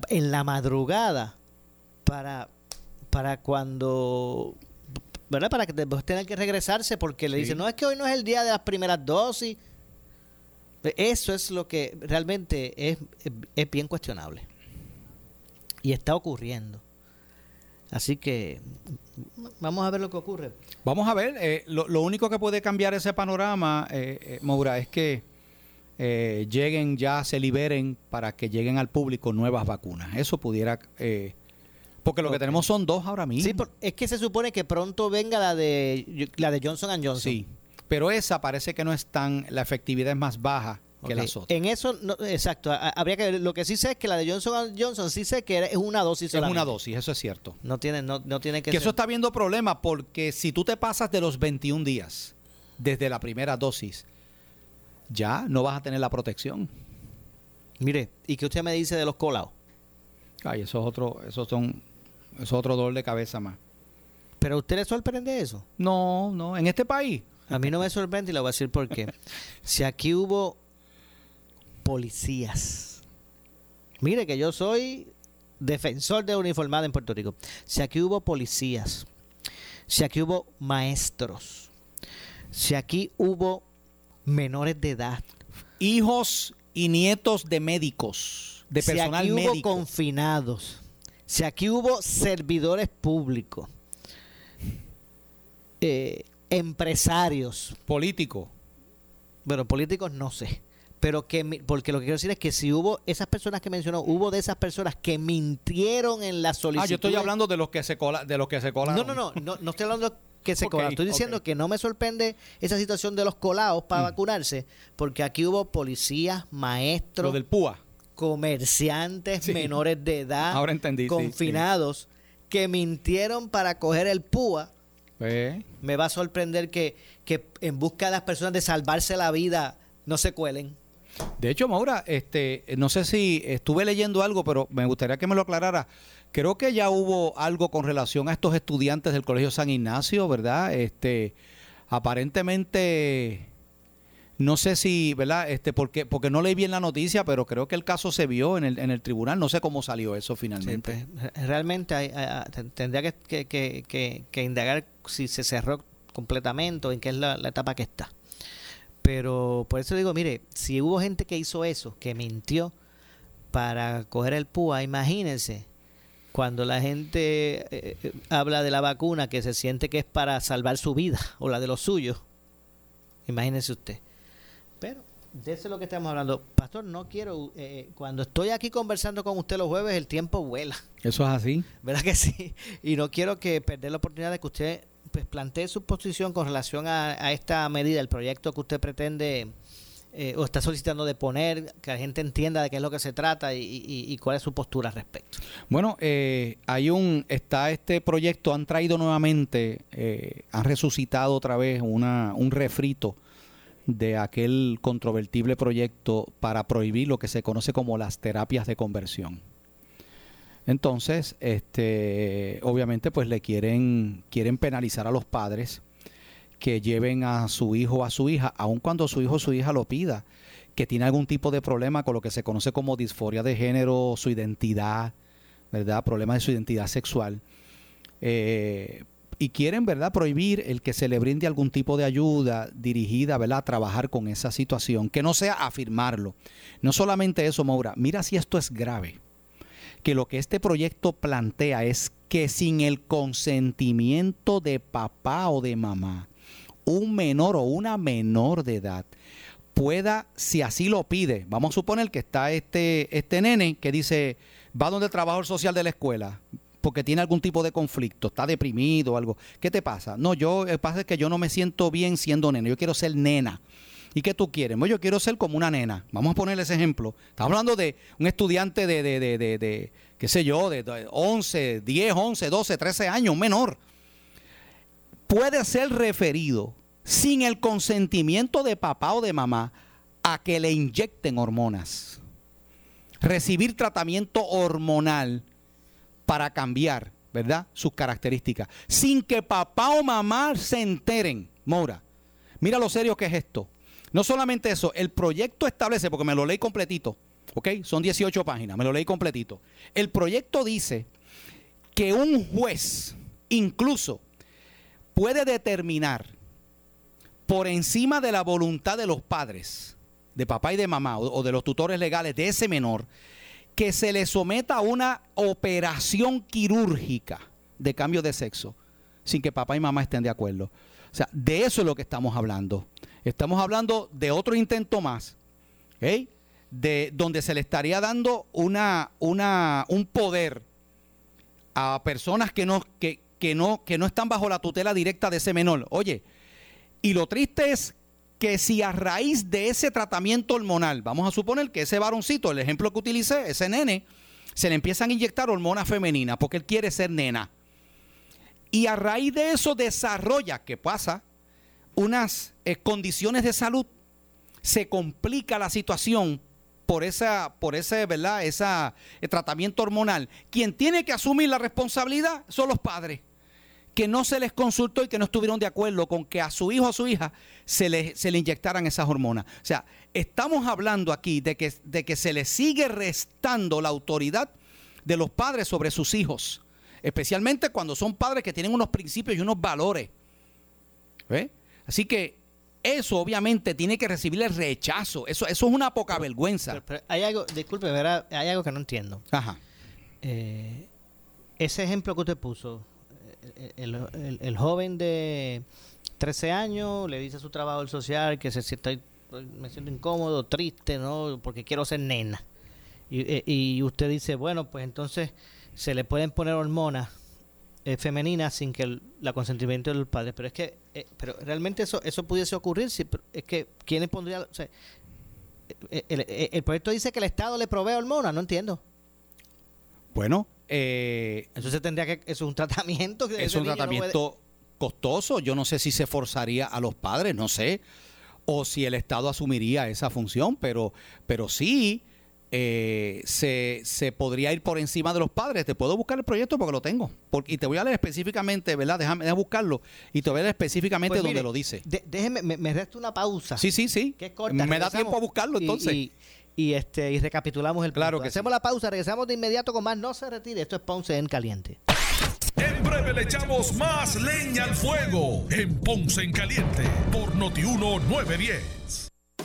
[SPEAKER 2] en la madrugada para para cuando ¿verdad? Para que después tengan que regresarse porque le dicen, no es que hoy no es el día de las primeras dosis. Eso es lo que realmente es, es bien cuestionable. Y está ocurriendo. Así que vamos a ver lo que ocurre.
[SPEAKER 3] Vamos a ver, eh, lo, lo único que puede cambiar ese panorama, eh, eh, Moura, es que eh, lleguen ya, se liberen para que lleguen al público nuevas vacunas. Eso pudiera... porque lo que tenemos son dos ahora mismo.
[SPEAKER 2] Sí, por- es que se supone que pronto venga la de la de Johnson Johnson.
[SPEAKER 3] Sí, pero esa parece que no es tan... La efectividad es más baja que las otras.
[SPEAKER 2] En eso, no, exacto. habría que. Lo que sí sé es que la de Johnson Johnson sí sé que es una dosis
[SPEAKER 3] Es una dosis, eso es cierto.
[SPEAKER 2] No tiene, no, no tiene que,
[SPEAKER 3] Que
[SPEAKER 2] ser-
[SPEAKER 3] eso está viendo problemas porque si tú te pasas de los 21 días desde la primera dosis, ya no vas a tener la protección.
[SPEAKER 2] Mire, ¿y qué usted me dice de los colados?
[SPEAKER 3] Ay, eso es otro, eso son, es otro dolor de cabeza más.
[SPEAKER 2] ¿Pero a usted le sorprende eso?
[SPEAKER 3] No, no, en este país.
[SPEAKER 2] A mí no me sorprende y le voy a decir por qué. <laughs> si aquí hubo policías. Mire que yo soy defensor de uniformada en Puerto Rico. Si aquí hubo policías, si aquí hubo maestros, si aquí hubo menores de edad,
[SPEAKER 3] Hijos y nietos de médicos, de
[SPEAKER 2] si
[SPEAKER 3] personal
[SPEAKER 2] aquí hubo confinados, si aquí hubo servidores públicos, eh, empresarios,
[SPEAKER 3] políticos.
[SPEAKER 2] Bueno, políticos no sé. Pero que, porque lo que quiero decir es que si hubo esas personas que mencionó, hubo de esas personas que mintieron en la solicitud.
[SPEAKER 3] Ah, yo estoy hablando de los que se cola, de los que se colan.
[SPEAKER 2] No, no, no, no, no estoy hablando que se
[SPEAKER 3] Ok,
[SPEAKER 2] colan. Estoy diciendo que no me sorprende esa situación de los colados para vacunarse, porque aquí hubo policías, maestros,
[SPEAKER 3] Lo del PUA.
[SPEAKER 2] Comerciantes,
[SPEAKER 3] Sí.
[SPEAKER 2] menores de edad,
[SPEAKER 3] Ahora entendí, sí,
[SPEAKER 2] confinados, que mintieron para coger el PUA.
[SPEAKER 3] Pues,
[SPEAKER 2] Me va a sorprender que, que en busca de las personas de salvarse la vida no se cuelen.
[SPEAKER 3] De hecho, Maura, este, no sé si estuve leyendo algo, pero me gustaría que me lo aclarara. Creo que ya hubo algo con relación a estos estudiantes del Colegio San Ignacio, ¿verdad? Este, aparentemente, no sé si, ¿verdad? Este, porque, porque no leí bien la noticia, pero creo que el caso se vio en el, en el tribunal. No sé cómo salió eso finalmente.
[SPEAKER 2] Re- Realmente hay- ten- tendría que, que- que- que- que indagar si se cerró completamente o en qué es la, la etapa que está. Pero por eso digo, mire, si hubo gente que hizo eso, que mintió para coger el PUA, imagínense, cuando la gente eh, eh, habla de la vacuna que se siente que es para salvar su vida <laughs> o la de los suyos, imagínense usted. De eso es lo que estamos hablando. Pastor, no quiero, eh, cuando estoy aquí conversando con usted los jueves, el tiempo vuela.
[SPEAKER 3] Eso es así.
[SPEAKER 2] ¿Verdad que sí? Y no quiero que perder la oportunidad de que usted pues plantee su posición con relación a, a esta medida, el proyecto que usted pretende eh, o está solicitando de poner, que la gente entienda de qué es lo que se trata y, y- y cuál es su postura al respecto.
[SPEAKER 3] Bueno, eh, hay un, está este proyecto, han traído nuevamente, eh, han resucitado otra vez una, un refrito de aquel controvertible proyecto para prohibir lo que se conoce como las terapias de conversión. Entonces, este, obviamente, pues le quieren, quieren penalizar a los padres que lleven a su hijo o a su hija, aun cuando su hijo o su hija lo pida, que tiene algún tipo de problema con lo que se conoce como disforia de género, su identidad, ¿verdad? Problemas de su identidad sexual. Eh, y quieren, ¿verdad?, prohibir el que se le brinde algún tipo de ayuda dirigida, ¿verdad?, a trabajar con esa situación, que no sea afirmarlo. No solamente eso, Maura, mira si esto es grave, que lo que este proyecto plantea es que sin el consentimiento de papá o de mamá, un menor o una menor de edad pueda, si así lo pide, vamos a suponer que está este, este nene que dice, va donde el trabajador social de la escuela, porque tiene algún tipo de conflicto, está deprimido o algo. ¿Qué te pasa? No, yo, el pasa es que yo no me siento bien siendo nena, yo quiero ser nena. ¿Y qué tú quieres? Yo quiero ser como una nena. Vamos a ponerle ese ejemplo. Estamos hablando de un estudiante de, de, de, de, de, qué sé yo, de 11, 10, 11, 12, 13 años, menor. Puede ser referido sin el consentimiento de papá o de mamá a que le inyecten hormonas. Recibir tratamiento hormonal para cambiar, ¿verdad? Sus características. Sin que papá o mamá se enteren. Mora, mira lo serio que es esto. No solamente eso, el proyecto establece, porque me lo leí completito, ¿ok? Son 18 páginas, me lo leí completito. El proyecto dice que un juez incluso puede determinar por encima de la voluntad de los padres, de papá y de mamá, o, de los tutores legales de ese menor, que se le someta a una operación quirúrgica de cambio de sexo, sin que papá y mamá estén de acuerdo. O sea, de eso es lo que estamos hablando. Estamos hablando de otro intento más, de donde se le estaría dando una, una, un poder a personas que no, que, que no, que no están bajo la tutela directa de ese menor. Oye, y lo triste es que si a raíz de ese tratamiento hormonal, vamos a suponer que ese varoncito, el ejemplo que utilicé, ese nene, se le empiezan a inyectar hormonas femeninas porque él quiere ser nena. Y a raíz de eso desarrolla, ¿qué pasa? Unas eh, condiciones de salud. Se complica la situación por esa, por ese, ¿verdad? Esa eh, tratamiento hormonal. Quien tiene que asumir la responsabilidad son los padres que no se les consultó y que no estuvieron de acuerdo con que a su hijo o a su hija se le, se le inyectaran esas hormonas. O sea, estamos hablando aquí de que, de que se le sigue restando la autoridad de los padres sobre sus hijos, especialmente cuando son padres que tienen unos principios y unos valores. ¿Ve? Así que eso obviamente tiene que recibir el rechazo. Eso, eso es una poca vergüenza.
[SPEAKER 2] Pero, pero hay algo, disculpe, ¿verdad? hay algo que no entiendo.
[SPEAKER 3] Ajá.
[SPEAKER 2] Eh, ese ejemplo que usted puso, eh, el, el- joven de 13 años le dice a su trabajador social que se siente, me siento incómodo, triste, ¿no? Porque quiero ser nena. Y, eh, y usted dice, bueno, pues entonces se le pueden poner hormonas eh, femeninas sin que el la consentimiento de los padres. Pero es que, eh, pero realmente eso eso pudiese ocurrir. Si, es que, ¿quiénes pondrían? O sea, el, el- el proyecto dice que el Estado le provee hormonas, no entiendo.
[SPEAKER 3] Bueno, eh,
[SPEAKER 2] Entonces tendría que, eso es un tratamiento. que
[SPEAKER 3] es un
[SPEAKER 2] niño no puede-
[SPEAKER 3] tratamiento costoso. Yo no sé si se forzaría a los padres, no sé, o si el Estado asumiría esa función, pero, pero sí eh, se, se podría ir por encima de los padres. Te puedo buscar el proyecto porque lo tengo. Porque, y te voy a leer específicamente, ¿verdad? Déjame, déjame buscarlo. Y te voy a leer específicamente
[SPEAKER 2] Pues
[SPEAKER 3] donde lo dice.
[SPEAKER 2] de- déjeme, me, me resta una pausa.
[SPEAKER 3] Sí, sí, sí.
[SPEAKER 2] Que es corta.
[SPEAKER 3] Me da tiempo a buscarlo entonces.
[SPEAKER 2] Y, y, este, y recapitulamos el
[SPEAKER 3] Claro
[SPEAKER 2] punto.
[SPEAKER 3] que
[SPEAKER 2] Hacemos la pausa, regresamos de inmediato con más. No se retire. Esto es Ponce en Caliente.
[SPEAKER 1] En breve le echamos más leña al fuego en Ponce en Caliente por Notiuno 910.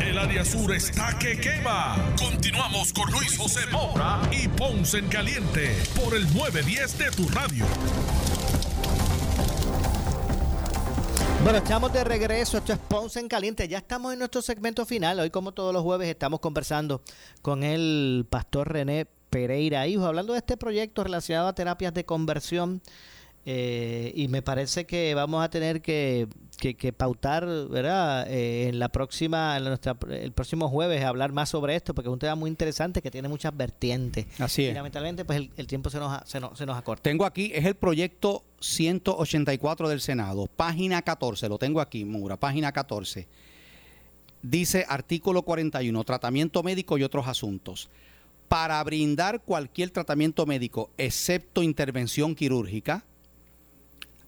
[SPEAKER 1] El área sur está que quema. Continuamos con Luis José Moura y Ponce en Caliente por el 910 de tu radio.
[SPEAKER 2] Bueno, estamos de regreso. Esto es Ponce en Caliente. Ya estamos en nuestro segmento final. Hoy, como todos los jueves, estamos conversando con el pastor René Pereira, hijo, hablando de este proyecto relacionado a terapias de conversión. Eh, y me parece que vamos a tener que, que, pautar, ¿verdad? Eh, en la próxima, en nuestra, el próximo jueves, hablar más sobre esto, porque es un tema muy interesante que tiene muchas vertientes.
[SPEAKER 3] Así es.
[SPEAKER 2] Y lamentablemente, pues el, tiempo se nos, se, nos, se nos acorta.
[SPEAKER 3] Tengo aquí, es el proyecto 184 del Senado, página 14, lo tengo aquí, Mura, página 14. Dice artículo 41, tratamiento médico y otros asuntos. Para brindar cualquier tratamiento médico, excepto intervención quirúrgica,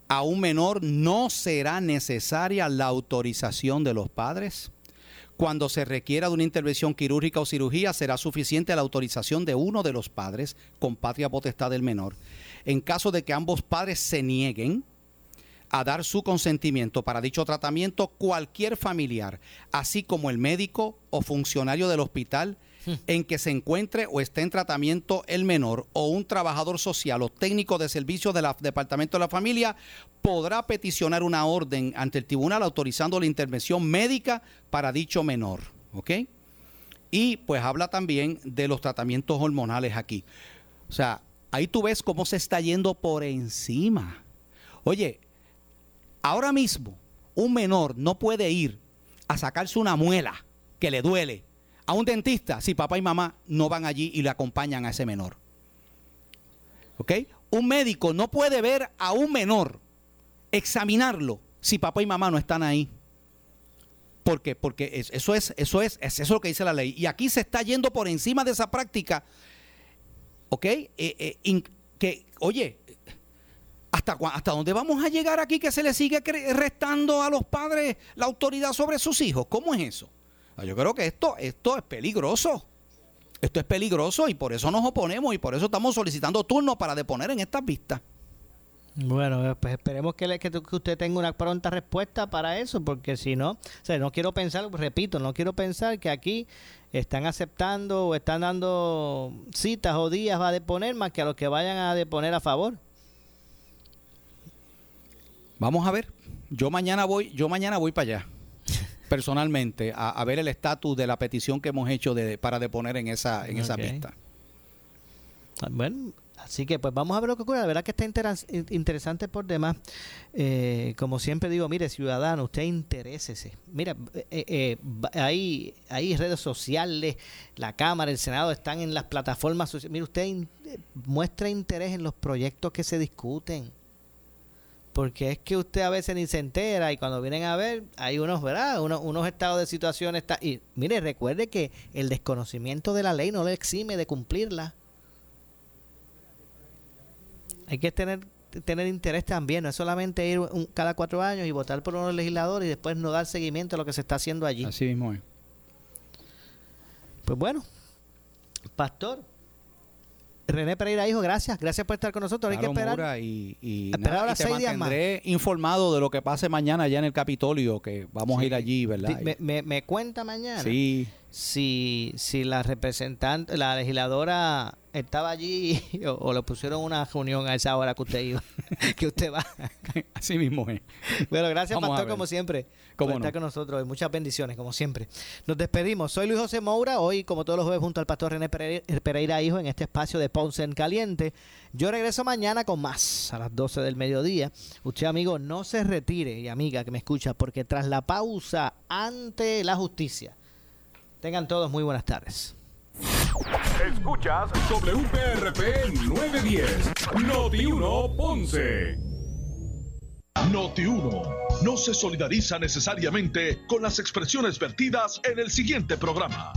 [SPEAKER 3] a un menor no será necesaria la autorización de los padres. Cuando se requiera de una intervención quirúrgica o cirugía, será suficiente la autorización de uno de los padres con patria potestad del menor. En caso de que ambos padres se nieguen a dar su consentimiento para dicho tratamiento, cualquier familiar, así como el médico o funcionario del hospital, en que se encuentre o esté en tratamiento el menor o un trabajador social o técnico de servicio del Departamento de la Familia podrá peticionar una orden ante el tribunal autorizando la intervención médica para dicho menor. ¿Ok? Y pues habla también de los tratamientos hormonales aquí. O sea, ahí tú ves cómo se está yendo por encima. Oye, ahora mismo un menor no puede ir a sacarse una muela que le duele a un dentista si papá y mamá no van allí y le acompañan a ese menor. ¿Ok? Un médico no puede ver a un menor, examinarlo, si papá y mamá no están ahí. ¿Por qué? Porque eso es, eso es, eso es lo que dice la ley. Y aquí se está yendo por encima de esa práctica. ¿Ok? Eh, eh, que, oye, ¿hasta, ¿hasta dónde vamos a llegar aquí que se le sigue restando a los padres la autoridad sobre sus hijos? ¿Cómo es eso? Yo creo que esto, esto es peligroso. Esto es peligroso y por eso nos oponemos y por eso estamos solicitando turnos para deponer en estas vistas.
[SPEAKER 2] Bueno, pues esperemos que, que, usted tenga una pronta respuesta para eso, porque si no, o sea, no quiero pensar, repito, no quiero pensar que aquí están aceptando o están dando citas o días a deponer más que a los que vayan a deponer a favor.
[SPEAKER 3] Vamos a ver. Yo mañana voy, yo mañana voy para allá personalmente a, ver el estatus de la petición que hemos hecho de, para deponer en esa, en esa vista.
[SPEAKER 2] Ah, bueno, así que pues vamos a ver lo que ocurre. La verdad que está interesante por demás. Eh, como siempre digo, mire, ciudadano, usted interésese. Mira, eh, eh, hay, hay redes sociales, la Cámara, el Senado están en las plataformas sociales. Mire, usted muestra interés en los proyectos que se discuten porque es que usted a veces ni se entera y cuando vienen a ver hay unos, ¿verdad? Unos, unos estados de situación está y mire, recuerde que el desconocimiento de la ley no le exime de cumplirla. Hay que tener tener interés también, no es solamente ir cada cuatro años y votar por unos legisladores y después no dar seguimiento a lo que se está haciendo allí.
[SPEAKER 3] Así mismo es.
[SPEAKER 2] Pues bueno, pastor, René Pereira, hijo, gracias. Gracias por estar con nosotros. Hay que esperar.
[SPEAKER 3] y, y, esperar te mantendré informado de lo que pase mañana allá en el Capitolio, que vamos a ir allí, ¿verdad?
[SPEAKER 2] Me, me, me, cuenta mañana.
[SPEAKER 3] Sí.
[SPEAKER 2] Si, si la representante, la legisladora estaba allí <laughs> o, le pusieron una reunión a esa hora que usted iba, <laughs> que usted va. <laughs>
[SPEAKER 3] Así mismo es.
[SPEAKER 2] Bueno, gracias, Pastor, como siempre, por estar con nosotros. Muchas bendiciones, como siempre. Nos despedimos. Soy Luis José Moura, hoy, como todos los jueves, junto al Pastor René Pereira, Hijo, en este espacio de Ponce en Caliente. Yo regreso mañana con más, a las 12 del mediodía. Usted, amigo, no se retire, y amiga que me escucha, porque tras la pausa ante la justicia, tengan todos muy buenas tardes.
[SPEAKER 1] Escuchas WPRP 910, Noti 1 Ponce. Noti 1 no se solidariza necesariamente con las expresiones vertidas en el siguiente programa.